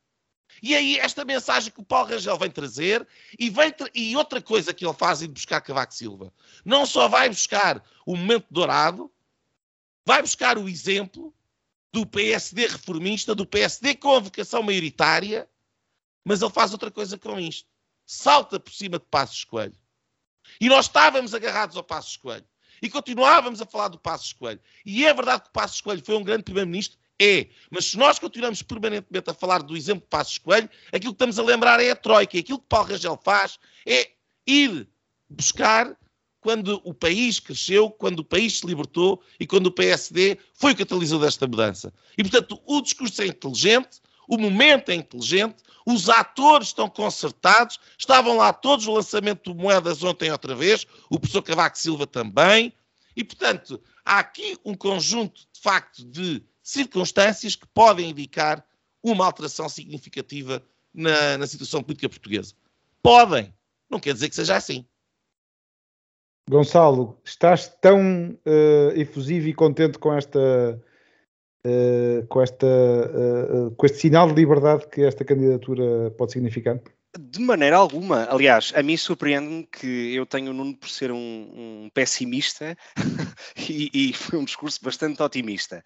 E aí, esta mensagem que o Paulo Rangel vem trazer, e, vem tra e outra coisa que ele faz é buscar Cavaco Silva. Não só vai buscar o momento dourado, vai buscar o exemplo do PSD reformista, do PSD com a vocação maioritária, mas ele faz outra coisa com isto. Salta por cima de Passos Coelho. E nós estávamos agarrados ao Passos Coelho. E continuávamos a falar do Passos Coelho. E é verdade que o Passos Coelho foi um grande primeiro-ministro? É. Mas se nós continuamos permanentemente a falar do exemplo de Passos Coelho, aquilo que estamos a lembrar é a Troika. E aquilo que Paulo Rangel faz é ir buscar quando o país cresceu, quando o país se libertou e quando o PSD foi o catalisador desta mudança. E, portanto, o discurso é inteligente, o momento é inteligente, os atores estão concertados, estavam lá todos o lançamento de moedas ontem outra vez, o professor Cavaco Silva também, e portanto há aqui um conjunto de facto de circunstâncias que podem indicar uma alteração significativa na, na situação política portuguesa. Podem, não quer dizer que seja assim. Gonçalo, estás tão uh, efusivo e contente com esta uh, com, esta, uh, com este sinal de liberdade que esta candidatura pode significar? De maneira alguma. Aliás, a mim surpreende-me que eu tenho o Nuno por ser um, um pessimista [LAUGHS] e, e, foi um discurso bastante otimista.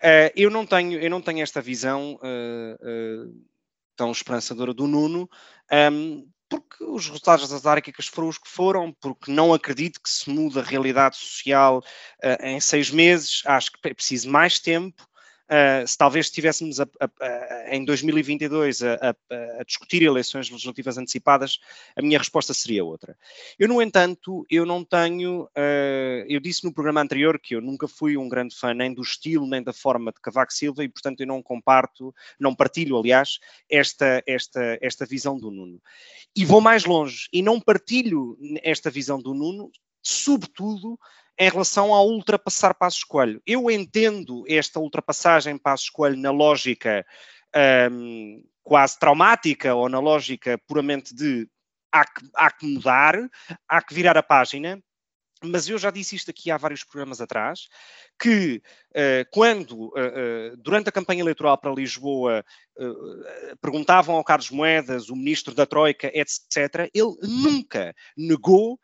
Uh, eu, não tenho, eu não tenho esta visão uh, uh, tão esperançadora do Nuno, um, ehm, porque os resultados das autárquicas foram os que foram, porque não acredito que se mude a realidade social em seis meses, acho que é preciso mais tempo. Uh, se talvez estivéssemos a, a, a, em 2022 a, discutir eleições legislativas antecipadas, a minha resposta seria outra. Eu, no entanto, eu não tenho, uh, eu disse no programa anterior que eu nunca fui um grande fã nem do estilo nem da forma de Cavaco Silva e, portanto, eu não comparto, não partilho, aliás, esta, esta, esta visão do Nuno. E vou mais longe, e não partilho esta visão do Nuno, sobretudo em relação a ultrapassar Passos Coelho. Eu entendo esta ultrapassagem Passos Coelho na lógica um, quase traumática ou na lógica puramente de há que, há que mudar, há que virar a página, mas eu já disse isto aqui há vários programas atrás, que uh, quando, uh, uh, durante a campanha eleitoral para Lisboa, perguntavam ao Carlos Moedas, o ministro da Troika, etc., ele nunca negou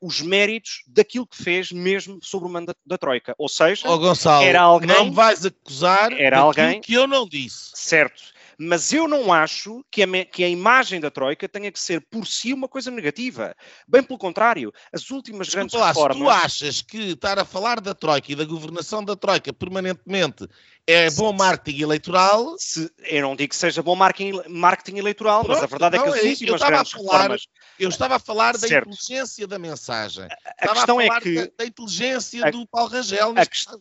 os méritos daquilo que fez mesmo sobre o mandato da Troika. Ou seja, oh, Gonçalo, era alguém... Não me vais acusar era alguém que eu não disse. Certo mas eu não acho que a, que a, imagem da Troika tenha que ser por si uma coisa negativa. Bem pelo contrário, as últimas grandes lá, reformas... tu achas que estar a falar da Troika e da governação da Troika permanentemente é bom marketing eleitoral... Se, eu não digo que seja bom marketing, marketing eleitoral, Pronto, mas a verdade não, é que as é últimas grandes falar, reformas... Eu estava a falar da certo. inteligência da mensagem. A, a questão a é que... Da, da inteligência a, do Paulo Rangel. A,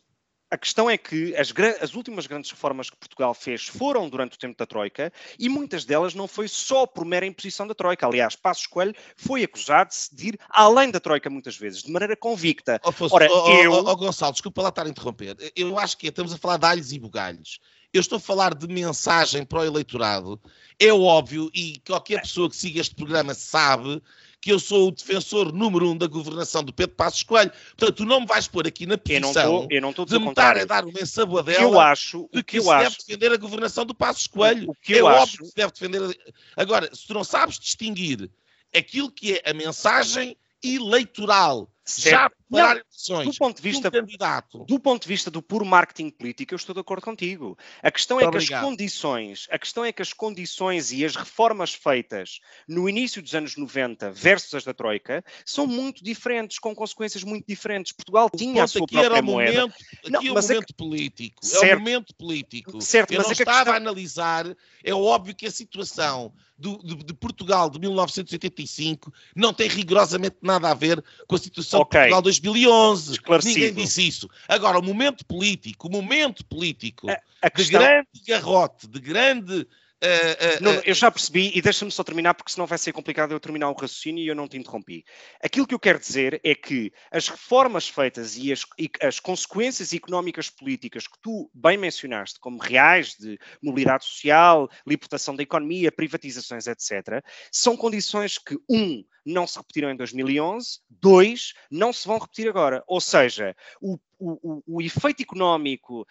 a questão é que as, as, últimas grandes reformas que Portugal fez foram durante o tempo da Troika e muitas delas não foi só por mera imposição da Troika. Aliás, Passos Coelho foi acusado de se ir além da Troika muitas vezes, de maneira convicta. Oh, Ora, oh, eu... Oh, oh, Gonçalo, desculpa lá estar a interromper. Eu acho que estamos a falar de alhos e bugalhos. Eu estou a falar de mensagem para o eleitorado. É óbvio, e qualquer pessoa que siga este programa sabe que eu sou o defensor número um da governação do Pedro Passos Coelho. Portanto, tu não me vais pôr aqui na posição eu não tô, eu não de me estar a dar uma ensaboadela eu acho, que, que se deve defender a governação do Passos Coelho. O, que eu é acho... óbvio que se deve defender... Agora, se tu não sabes distinguir aquilo que é a mensagem eleitoral já eleições do ponto de vista um candidato. do ponto de vista do puro marketing político eu estou de acordo contigo a questão Muito é obrigado. que as condições a questão é que as condições e as reformas feitas no início dos anos 90 versus as da troika são muito diferentes com consequências muito diferentes Portugal tinha a sua própria moeda momento, aqui não, é o momento é que... político certo. é o momento político certo, eu mas não é estava questão... a analisar é óbvio que a situação do, de, de, Portugal de 1985 não tem rigorosamente nada a ver com a situação okay. de Portugal de 2011. Ninguém disse isso. Agora, o momento político, o momento político a, a questão... de grande garrote, de grande Uh, uh, não, eu já percebi, e deixa-me só terminar, porque senão vai ser complicado eu terminar o raciocínio e eu não te interrompi. Aquilo que eu quero dizer é que as reformas feitas e as, e as consequências económicas políticas que tu bem mencionaste, como reais de mobilidade social, libertação da economia, privatizações, etc., são condições que, um, não se repetiram em 2011, dois, não se vão repetir agora. Ou seja, o, o, o, efeito económico uh,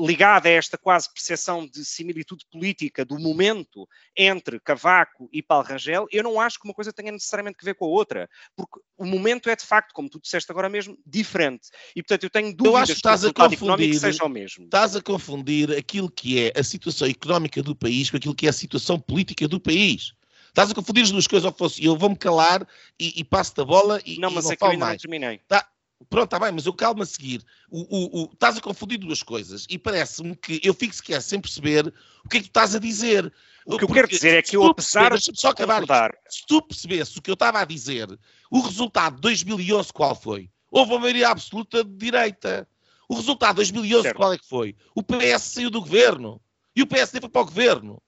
uh, ligado a esta quase percepção de similitude política do momento entre Cavaco e Paulo Rangel, eu não acho que uma coisa tenha necessariamente que ver com a outra, porque o momento é de facto, como tu disseste agora mesmo, diferente. E portanto eu tenho dúvidas eu acho que, estás que o a confundir, seja o mesmo. Estás a confundir aquilo que é a situação económica do país com aquilo que é a situação política do país. Estás a confundir as duas coisas, ou fosse, eu vou-me calar e, e passo-te a bola e não, mas e não é ainda mais. não terminei. Tá, Pronto, está bem, mas eu calmo a seguir. O, o, o, estás a confundir duas coisas e parece-me que eu fico sequer sem perceber o que é que tu estás a dizer. O que eu quero dizer é que eu, apesar de só acabar, se tu percebesse o que eu estava a dizer, o resultado de 2011 qual foi? Houve uma maioria absoluta de direita. O resultado de 2011 certo. qual é que foi? O PS saiu do governo e o PSD foi para o governo.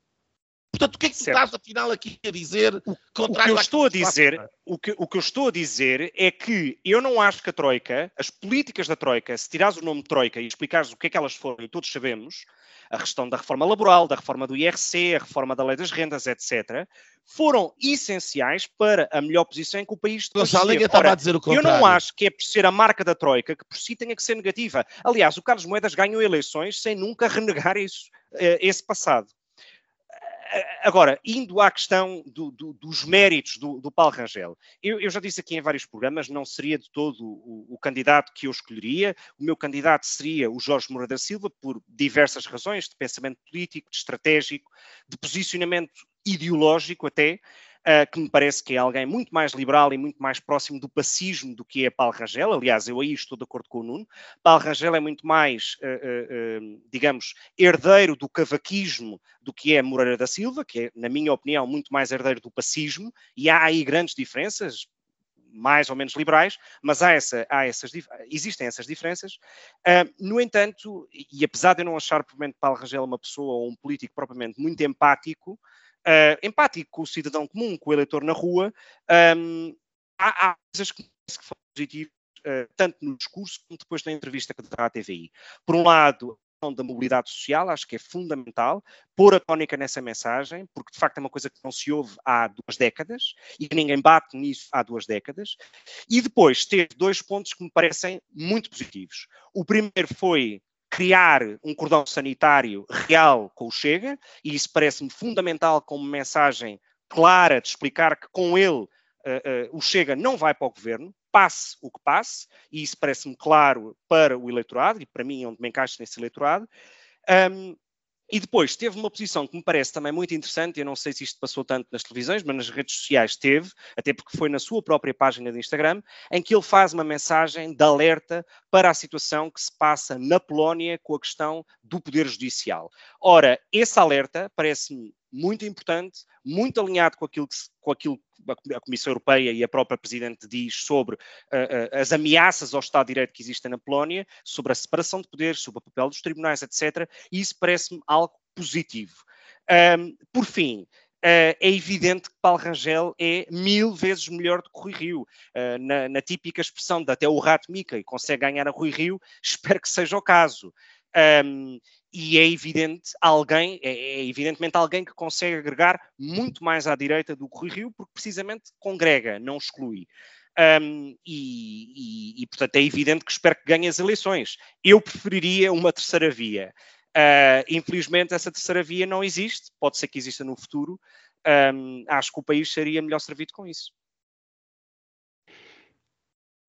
Portanto, o que é que tu estás afinal aqui a dizer? O, o que eu estou a dizer, o que, o que eu estou a dizer é que eu não acho que a Troika, as políticas da Troika, se tirares o nome Troika e explicares o que é que elas foram, e todos sabemos, a questão da reforma laboral, da reforma do IRC, a reforma da lei das rendas, etc., foram essenciais para a melhor posição em que o país Gonçalo, estava a dizer o contrário. Eu não acho que é por ser a marca da Troika que por si tenha que ser negativa. Aliás, o Carlos Moedas ganhou eleições sem nunca renegar isso, eh, esse passado. Agora, indo à questão do, do, dos méritos do, do Paulo Rangel, eu, eu, já disse aqui em vários programas, não seria de todo o, o, candidato que eu escolheria. O meu candidato seria o Jorge Moura da Silva, por diversas razões, de pensamento político, de estratégico, de posicionamento ideológico até uh, que me parece que é alguém muito mais liberal e muito mais próximo do pacismo do que é Paulo Rangel. Aliás, eu aí estou de acordo com o Nuno. Paulo Rangel é muito mais, uh, uh, digamos, herdeiro do cavaquismo do que é Moreira da Silva, que é, na minha opinião, muito mais herdeiro do pacismo, e há aí grandes diferenças, mais ou menos liberais, mas há essa, há essas, existem essas diferenças. Uh, no entanto, e apesar de eu não achar propriamente Paulo Rangel uma pessoa ou um político propriamente muito empático, uh, empático com o cidadão comum, com o eleitor na rua, um, há, há, coisas que, que foram positivas, uh, tanto no discurso como depois na entrevista que dá à TVI. Por um lado, da mobilidade social, acho que é fundamental pôr a tónica nessa mensagem, porque de facto é uma coisa que não se ouve há duas décadas e que ninguém bate nisso há duas décadas. E depois teve dois pontos que me parecem muito positivos. O primeiro foi criar um cordão sanitário real com o Chega, e isso parece-me fundamental como mensagem clara de explicar que com ele uh, uh, o Chega não vai para o governo, passe o que passe, e isso parece-me claro para o eleitorado, e para mim é onde me encaixo nesse eleitorado. Um, e depois teve uma posição que me parece também muito interessante, eu não sei se isto passou tanto nas televisões, mas nas redes sociais teve, até porque foi na sua própria página de Instagram, em que ele faz uma mensagem de alerta para a situação que se passa na Polónia com a questão do poder judicial. Ora, esse alerta parece-me muito importante, muito alinhado com aquilo que, com aquilo que a Comissão Europeia e a própria Presidente diz sobre uh, uh, as ameaças ao Estado de Direito que existem na Polónia, sobre a separação de poderes, sobre o papel dos tribunais, etc. E isso parece-me algo positivo. Um, por fim, Uh, é evidente que Paulo Rangel é mil vezes melhor do que Rui Rio. Uh, na, na, típica expressão de até o rato Mica e consegue ganhar a Rui Rio, [LAUGHS] espero que seja o caso. Um, e é evidente alguém, é, é, evidentemente alguém que consegue agregar muito mais à direita do que Rui Rio, porque precisamente congrega, não exclui. Um, e, e, e, portanto, é evidente que espero que ganhe as eleições. Eu preferiria uma terceira via. Uh, infelizmente, essa terceira via não existe, pode ser que exista no futuro. Um, acho que o país seria melhor servido com isso.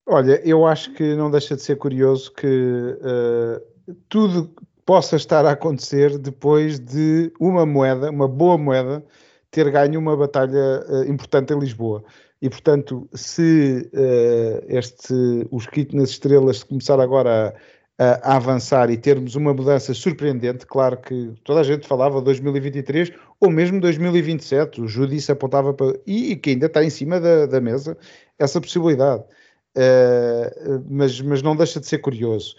Olha, eu acho que não deixa de ser curioso que uh, tudo, possa estar a acontecer depois de uma moeda, uma boa moeda, ter ganho uma batalha uh, importante em Lisboa. E, portanto, se uh, este, o escrito nas estrelas começar agora a, a, avançar e termos uma mudança surpreendente, claro que toda a gente falava 2023 ou mesmo 2027, o judice apontava para. e, e que ainda está em cima da, da mesa essa possibilidade. Uh, mas, mas não deixa de ser curioso.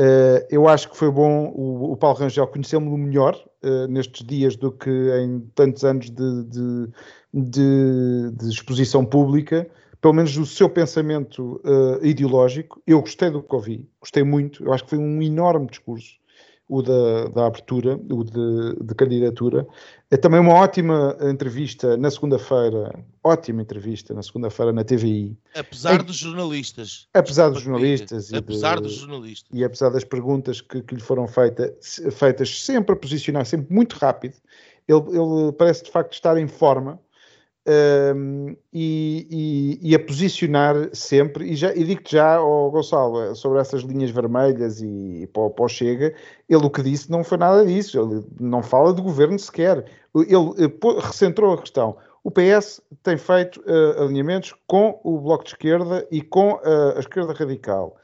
Uh, eu acho que foi bom o, o Paulo Rangel conhecemos-lo melhor uh, nestes dias do que em tantos anos de, de, de, de exposição pública, pelo menos do seu pensamento uh, ideológico. Eu gostei do que ouvi, gostei muito. Eu acho que foi um enorme discurso o da, da abertura, o de, de, candidatura. É também uma ótima entrevista na segunda-feira, ótima entrevista na segunda-feira na TVI. Apesar dos jornalistas. Apesar dos jornalistas. E apesar de, dos jornalistas. E apesar das perguntas que, que lhe foram feita, feitas sempre a posicionar, sempre muito rápido, ele, ele parece de facto estar em forma um, e, e, e, a posicionar sempre, e, já, e digo-te já, oh, Gonçalo, sobre essas linhas vermelhas e, e para, Chega, ele o que disse não foi nada disso, ele não fala de governo sequer, ele uh, recentrou a questão. O PS tem feito uh, alinhamentos com o Bloco de Esquerda e com uh, a esquerda radical.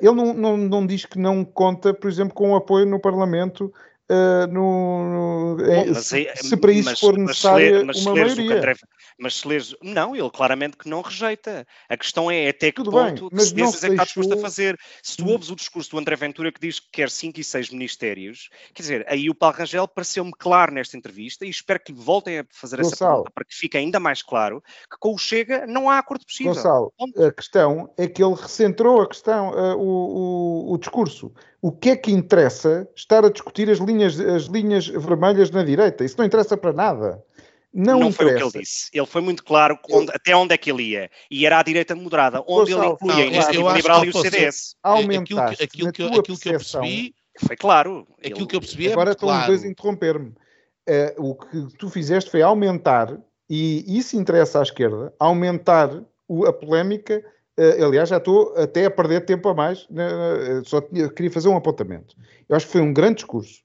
ele não, não, não diz que não conta, por exemplo, com o apoio no Parlamento Uh, no, no, é, Bom, mas, se, se, para isso mas, for necessária mas, uma maioria. André, Mas se lês. Não, ele claramente que não rejeita. A questão é até que Tudo ponto bem, que se é que está disposto a fazer. Se tu Hum. ouves o discurso do André Ventura que diz que quer 5 e 6 ministérios, quer dizer, aí o Paulo Rangel pareceu-me claro nesta entrevista e espero que lhe voltem a fazer essa Gonçalo. pergunta para que fique ainda mais claro que com o Chega não há acordo possível. Gonçalo, a questão é que ele recentrou a questão, eh, o, o- o discurso. O que é que interessa estar a discutir as linhas, as linhas vermelhas na direita? Isso não interessa para nada. Não, Não, foi o que ele disse. Ele foi muito claro onde- até onde é que ele ia. E era a direita moderada, onde ele incluía não, a acho liberal que e o CDS. aquilo, Aumentaste que- aquilo, na que, tua aquilo que eu percebi, Foi claro. aquilo Ele- que eu percebi é Agora muito estão os claro. dois a interromper-me. Eh, o que tu fizeste foi aumentar, e isso interessa à esquerda, aumentar o- a polémica. eh, aliás, já estou até a perder tempo a mais, né, eh, só tinha- queria fazer um apontamento. Eu acho que foi um grande discurso.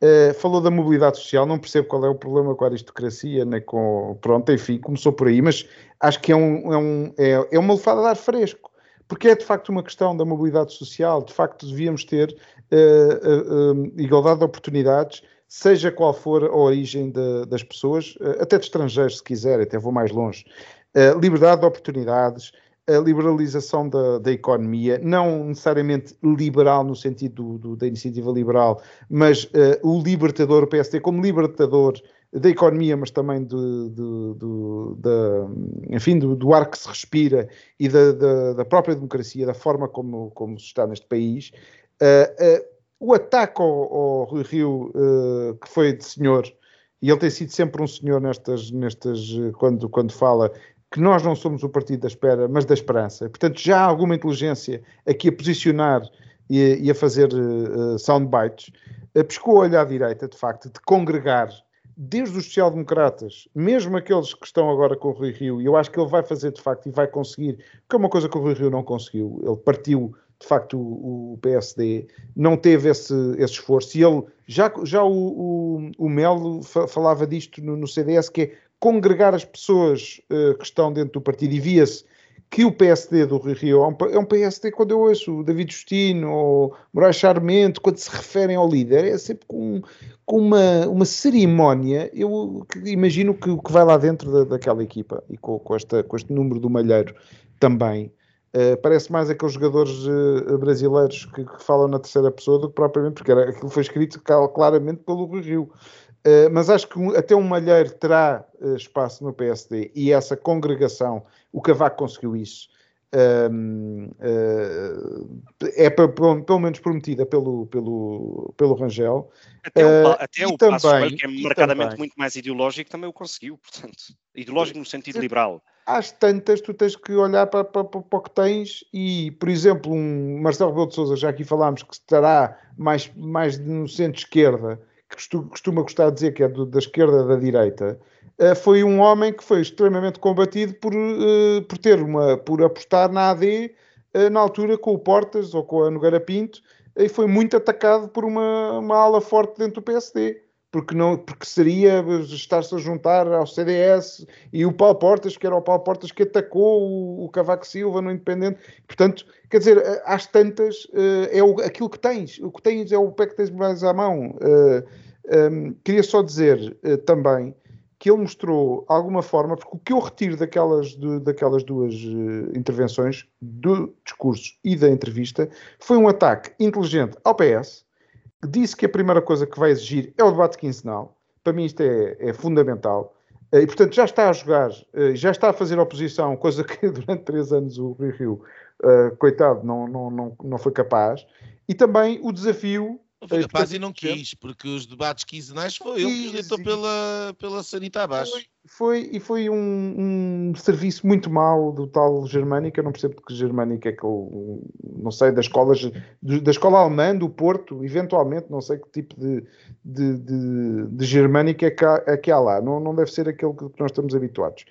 Eh, falou da mobilidade social, não percebo qual é o problema com a aristocracia, nem com. Pronto, enfim, começou por aí, mas acho que é, um, é, um, é, é uma lefada de ar fresco, porque é de facto uma questão da mobilidade social, de facto devíamos ter eh, eh, igualdade de oportunidades, seja qual for a origem de- das pessoas, até de estrangeiros, se quiser, até vou mais longe. Liberdade de oportunidades, a liberalização da, da economia, não necessariamente liberal no sentido do- do- da iniciativa liberal, mas eh, o libertador, o PSD, como libertador da economia, mas também do, do- do- da, enfim, do, do ar que se respira e da, da- da própria democracia, da forma como, como se está neste país. Eh, eh, o ataque ao, ao Rui Rio, que foi de senhor, e ele tem sido sempre um senhor nestas, nestas quando, quando fala que nós não somos o partido da espera, mas da esperança. Portanto, já há alguma inteligência aqui a posicionar e, e a fazer uh, soundbites. Uh, pescou o olho à direita, de facto, de congregar desde os social-democratas, mesmo aqueles que estão agora com o Rui Rio, e eu acho que ele vai fazer, de facto, e vai conseguir, que é uma coisa que o Rui Rio não conseguiu. Ele partiu, de facto, o, o PSD, não teve esse, esse esforço, e ele, já, já o, o, o Melo fa falava disto no, no CDS, que é congregar as pessoas uh, que estão dentro do partido e via-se que o PSD do Rio Rio é um, é PSD, quando eu ouço o David Justino ou Moraes Charmente, quando se referem ao líder, é sempre com, com uma, uma cerimónia, eu imagino que o que vai lá dentro da, daquela equipa e com, com, esta, com este número do Malheiro também. Uh, parece mais aqueles jogadores uh, brasileiros que, que, falam na terceira pessoa do que propriamente, porque era, aquilo foi escrito claramente pelo Rio. Uh, mas acho que até um Malheiro terá uh, espaço no PSD e essa congregação, o Cavaco conseguiu isso, uh, é pelo, menos prometida pelo, pelo, pelo Rangel. Até o, até o também, Passo que é marcadamente também, muito mais ideológico, também o conseguiu, portanto. Ideológico no sentido liberal. Às tantas, tu tens que olhar para, para, para, para o que tens e, por exemplo, um Marcelo Rebelo de Sousa, já aqui falámos, que estará mais, mais no centro-esquerda, que costuma gostar de dizer que é do, da esquerda da direita, uh, foi um homem que foi extremamente combatido por, uh, por ter uma, por apostar na AD uh, na altura com o Portas ou com a Nogueira Pinto e foi muito atacado por uma, uma ala forte dentro do PSD. Porque, não, porque seria estar-se a juntar ao CDS e o Paulo Portas, que era o Paulo Portas que atacou o, o Cavaco Silva no Independente. Portanto, quer dizer, às tantas, é o, aquilo que tens. O que tens é o pé que tens mais à mão. Um, queria só dizer uh, também que ele mostrou alguma forma, porque o que eu retiro daquelas, de, daquelas duas uh, intervenções, do discurso e da entrevista, foi um ataque inteligente ao PS, que disse que a primeira coisa que vai exigir é o debate quinzenal. Para mim isto é, é fundamental. Uh, e, portanto, já está a jogar, já está a fazer oposição, coisa que [LAUGHS] durante três anos o Rio Rio, coitado, não, não, não, não foi capaz. E também o desafio capaz e não quis, porque os debates quinzenais foi ele que deitou pela, pela sanita abaixo. Foi, e foi um, um, serviço muito mau do tal Germânica, não percebo de que Germânica é que eu não sei, das escolas, da escola alemã, do Porto, eventualmente, não sei que tipo de, de, de, de Germânica é que, há, é que há lá, não, não deve ser aquele que nós estamos habituados.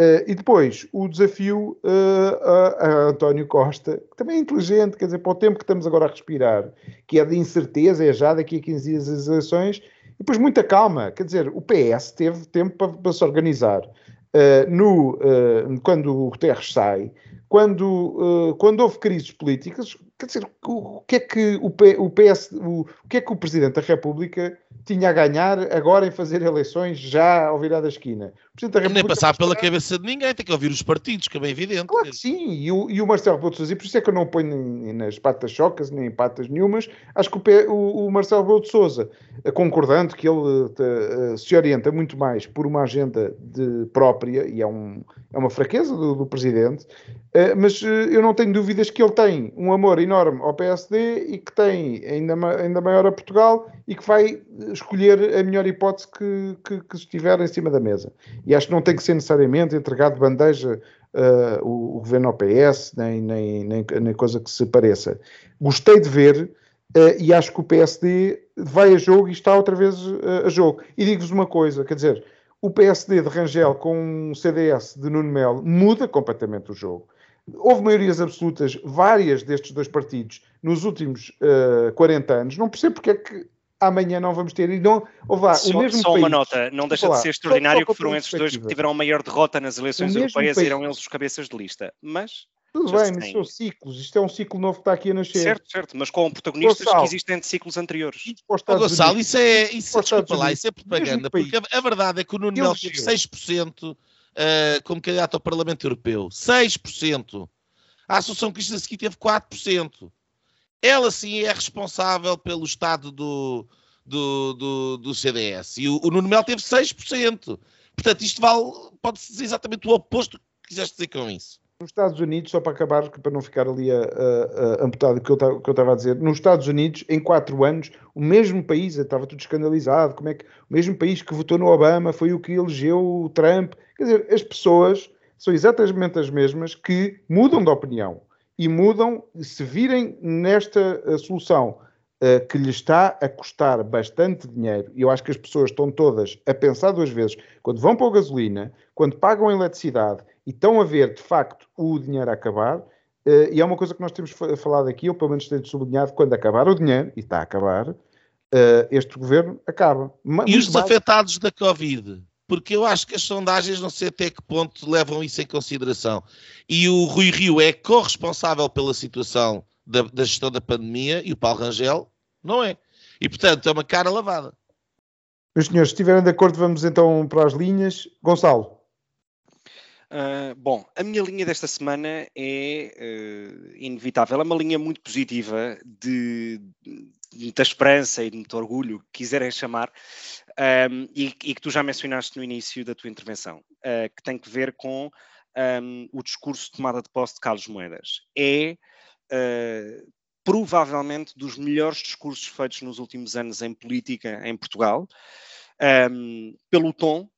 Uh, e depois, o desafio uh, a, a António Costa, que também é inteligente, quer dizer, para o tempo que estamos agora a respirar, que é de incerteza, é já daqui a 15 dias as eleições, e depois muita calma, quer dizer, o PS teve tempo para, para se organizar. Uh, no, uh, quando o Guterres sai, quando, uh, quando houve crises políticas, quer dizer, o, o que é que o, P, o PS, o, o, que é que o Presidente da República tinha a ganhar agora em fazer eleições já ao virar da esquina. Nem passar pela cabeça de ninguém, tem que ouvir os partidos, que é bem evidente. Claro que sim, e o, e o Marcelo Rebelo de Sousa, e por isso é que eu não ponho nem nas patas chocas, nem em patas nenhumas, acho que o, o, o Marcelo Rebelo de Sousa, eh, concordando que ele uh, se orienta muito mais por uma agenda de própria, e é, um, é uma fraqueza do, do Presidente, mas eu não tenho dúvidas que ele tem um amor enorme ao PSD e que tem ainda, ainda maior a Portugal e que vai escolher a melhor hipótese que, que, que estiver em cima da mesa. E acho que não tem que ser necessariamente entregado de bandeja uh, o, o, governo ao PS, nem, nem, nem, nem, coisa que se pareça. Gostei de ver uh, e acho que o PSD vai a jogo e está outra vez uh, a jogo. E digo-vos uma coisa, quer dizer, o PSD de Rangel com um CDS de Nuno Melo muda completamente o jogo. Houve maiorias absolutas, várias destes dois partidos, nos últimos uh, 40 anos. Não percebo porque é que amanhã não vamos ter. E não, lá, só, o mesmo só país, uma nota, não deixa de ser extraordinário só, só que foram esses dois que tiveram a maior derrota nas eleições europeias país. e eram eles os cabeças de lista. Mas. Tudo bem, mas são ciclos. Isto é um ciclo novo que está aqui a nascer. Certo, certo, mas com protagonistas Gonçalo, que existem de ciclos anteriores. Oh, Gonçalo, isso é, isso, desculpa lá, isso é propaganda, porque a, a, verdade é que o Nuno Melo teve 6% uh, como candidato ao Parlamento Europeu. 6%. A Associação Cristã Seguinte teve 4% ela sim é responsável pelo estado do, do, do, do CDS. E o, o Nuno Melo teve 6%. Portanto, isto vale, pode-se dizer exatamente o oposto que quiseste dizer com isso. Nos Estados Unidos, só para acabar, para não ficar ali a, a, a amputado o que eu estava a dizer, nos Estados Unidos, em quatro anos, o mesmo país, estava tudo escandalizado, como é que o mesmo país que votou no Obama foi o que elegeu o Trump. Quer dizer, as pessoas são exatamente as mesmas que mudam de opinião e mudam se virem nesta uh, solução uh, que lhe está a custar bastante dinheiro, e eu acho que as pessoas estão todas a pensar duas vezes, quando vão para a gasolina, quando pagam a eletricidade e estão a ver de facto o dinheiro a acabar, uh, e é uma coisa que nós temos falado aqui, ou pelo menos tenho sublinhado, quando acabar o dinheiro, e está a acabar, este governo acaba. E os desafetados da Covid? Porque eu acho que as sondagens não sei até que ponto levam isso em consideração. E o Rui Rio é corresponsável pela situação da, da gestão da pandemia e o Paulo Rangel não é. E, portanto, é uma cara lavada. Meus senhores, se estiverem de acordo, vamos então para as linhas. Gonçalo. Uh, bom, a minha linha desta semana é uh, inevitável. É uma linha muito positiva de, de muita esperança e de muito orgulho, que quiserem chamar, um, e, e, que tu já mencionaste no início da tua intervenção, uh, que tem que ver com um, o discurso de tomada de posse de Carlos Moedas. É uh, provavelmente dos melhores discursos feitos nos últimos anos em política em Portugal, um, pelo tom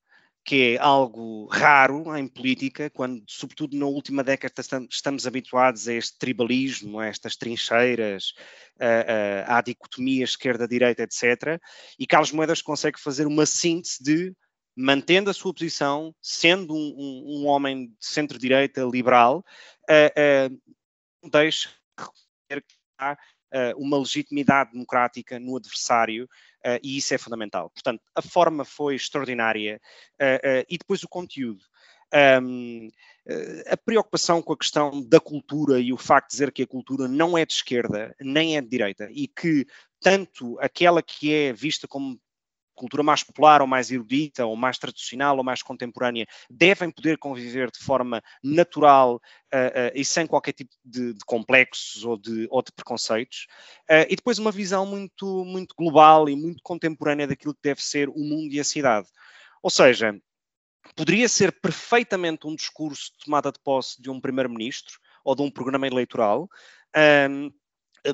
que é algo raro em política, quando, sobretudo na última década, estamos habituados a este tribalismo, a estas trincheiras, a, à dicotomia esquerda-direita, etc. E Carlos Moedas consegue fazer uma síntese de, mantendo a sua posição, sendo um, um, um homem de centro-direita liberal, uh, deixa uma legitimidade democrática no adversário uh, e isso é fundamental. Portanto, a forma foi extraordinária uh, e depois o conteúdo. Um, a preocupação com a questão da cultura e o facto de dizer que a cultura não é de esquerda nem é de direita e que tanto aquela que é vista como cultura mais popular ou mais erudita ou mais tradicional ou mais contemporânea devem poder conviver de forma natural uh, uh, e sem qualquer tipo de, de complexos ou de, ou de preconceitos. Uh, e depois uma visão muito, muito global e muito contemporânea daquilo que deve ser o mundo e a cidade. Ou seja, poderia ser perfeitamente um discurso de tomada de posse de um primeiro-ministro ou de um programa eleitoral um,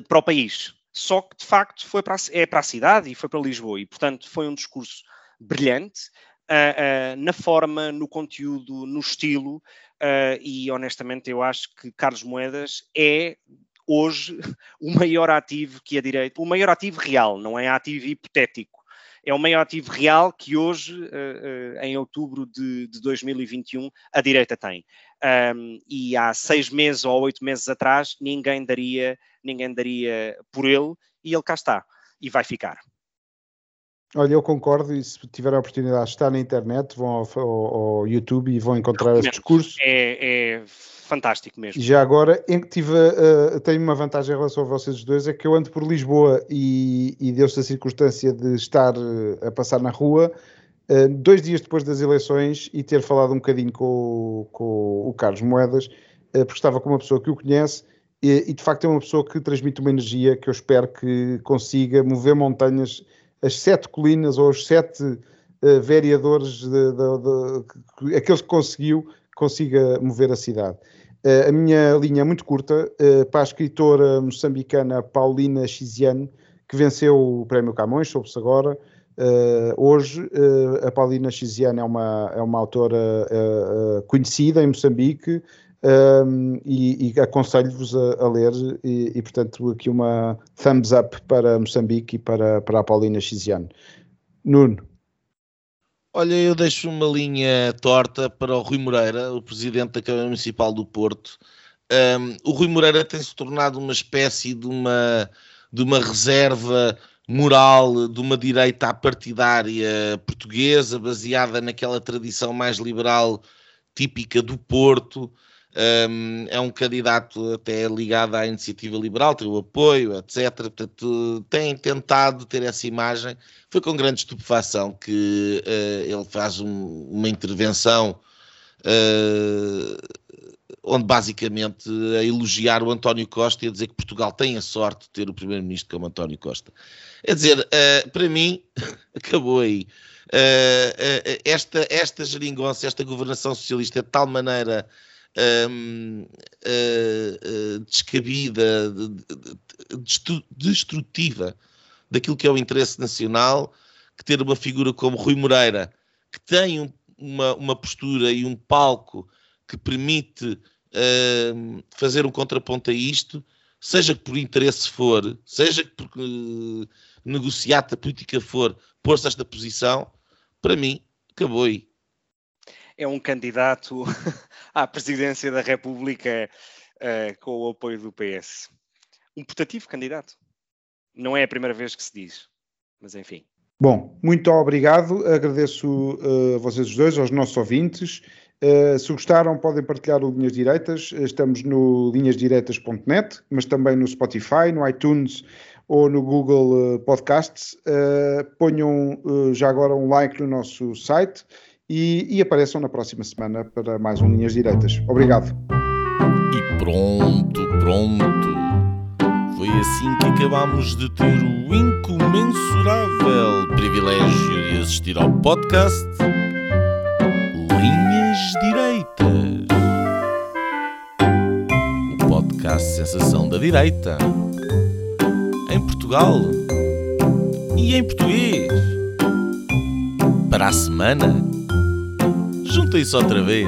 para o país só que de facto foi para a, é para a cidade e foi para Lisboa, e portanto foi um discurso brilhante uh, uh, na forma, no conteúdo, no estilo, uh, e honestamente eu acho que Carlos Moedas é hoje [LAUGHS] o maior ativo que a direita, o maior ativo real, não é ativo hipotético. É o maior ativo real que hoje, em outubro de, de 2021, a direita tem. E há seis meses ou oito meses atrás, ninguém daria ninguém daria por ele e ele cá está e vai ficar. Olha, eu concordo e se tiver a oportunidade de estar na internet, vão ao, ao, ao YouTube e vão encontrar esse discurso. É, é fantástico mesmo. Já agora, em que tive, uh, tenho uma vantagem em relação a vocês dois, é que eu ando por Lisboa e, e deu-se a circunstância de estar uh, a passar na rua uh, dois dias depois das eleições e ter falado um bocadinho com, com o Carlos Moedas, porque estava com uma pessoa que o conhece e, e, de facto é uma pessoa que transmite uma energia que eu espero que consiga mover montanhas, as sete colinas ou os sete vereadores, de, de, de, aqueles que conseguiu, consiga mover a cidade. Uh, a minha linha é muito curta uh, para a escritora moçambicana Paulina Chiziane, que venceu o Prémio Camões, soube-se agora. Uh, hoje, a Paulina Chiziane é uma, é uma autora conhecida em Moçambique e, e aconselho-vos a, a, ler. E, e, portanto, aqui uma thumbs up para Moçambique e para, para a Paulina Chiziane. Nuno. Olha, eu deixo uma linha torta para o Rui Moreira, o presidente da Câmara Municipal do Porto. Um, o Rui Moreira tem-se tornado uma espécie de uma, de uma reserva moral de uma direita partidária portuguesa, baseada naquela tradição mais liberal típica do Porto. Um, é um candidato até ligado à iniciativa liberal, tem o apoio, etc. Portanto, tem tentado ter essa imagem. Foi com grande estupefação que uh, ele faz um, uma intervenção uh, onde basicamente a elogiar o António Costa e a dizer que Portugal tem a sorte de ter o primeiro-ministro como António Costa. É dizer, uh, para mim, [LAUGHS] acabou aí. esta, esta geringonça, esta governação socialista é de tal maneira um, uh, uh, descabida, destrutiva daquilo que é o interesse nacional, que ter uma figura como Rui Moreira, que tem um, uma, uma postura e um palco que permite uh, fazer um contraponto a isto, seja que por interesse for, seja que por uh, negociata política for, pôr-se esta posição, para mim, acabou aí é um candidato [LAUGHS] à presidência da República uh, com o apoio do PS. Um putativo candidato. Não é a primeira vez que se diz, mas enfim. Bom, muito obrigado. Agradeço uh, a vocês os dois, aos nossos ouvintes. Uh, se gostaram, podem partilhar o Linhas Direitas. Estamos no linhasdireitas.net, mas também no Spotify, no iTunes ou no Google Podcasts. Uh, ponham já agora um like no nosso site e, e apareçam na próxima semana para mais um Linhas Direitas. Obrigado. E pronto, pronto. Foi assim que acabámos de ter o incomensurável privilégio de assistir ao podcast Linhas Direitas. O podcast Sensação da Direita. Em Portugal e em português. Para a semana Juntem-se outra vez.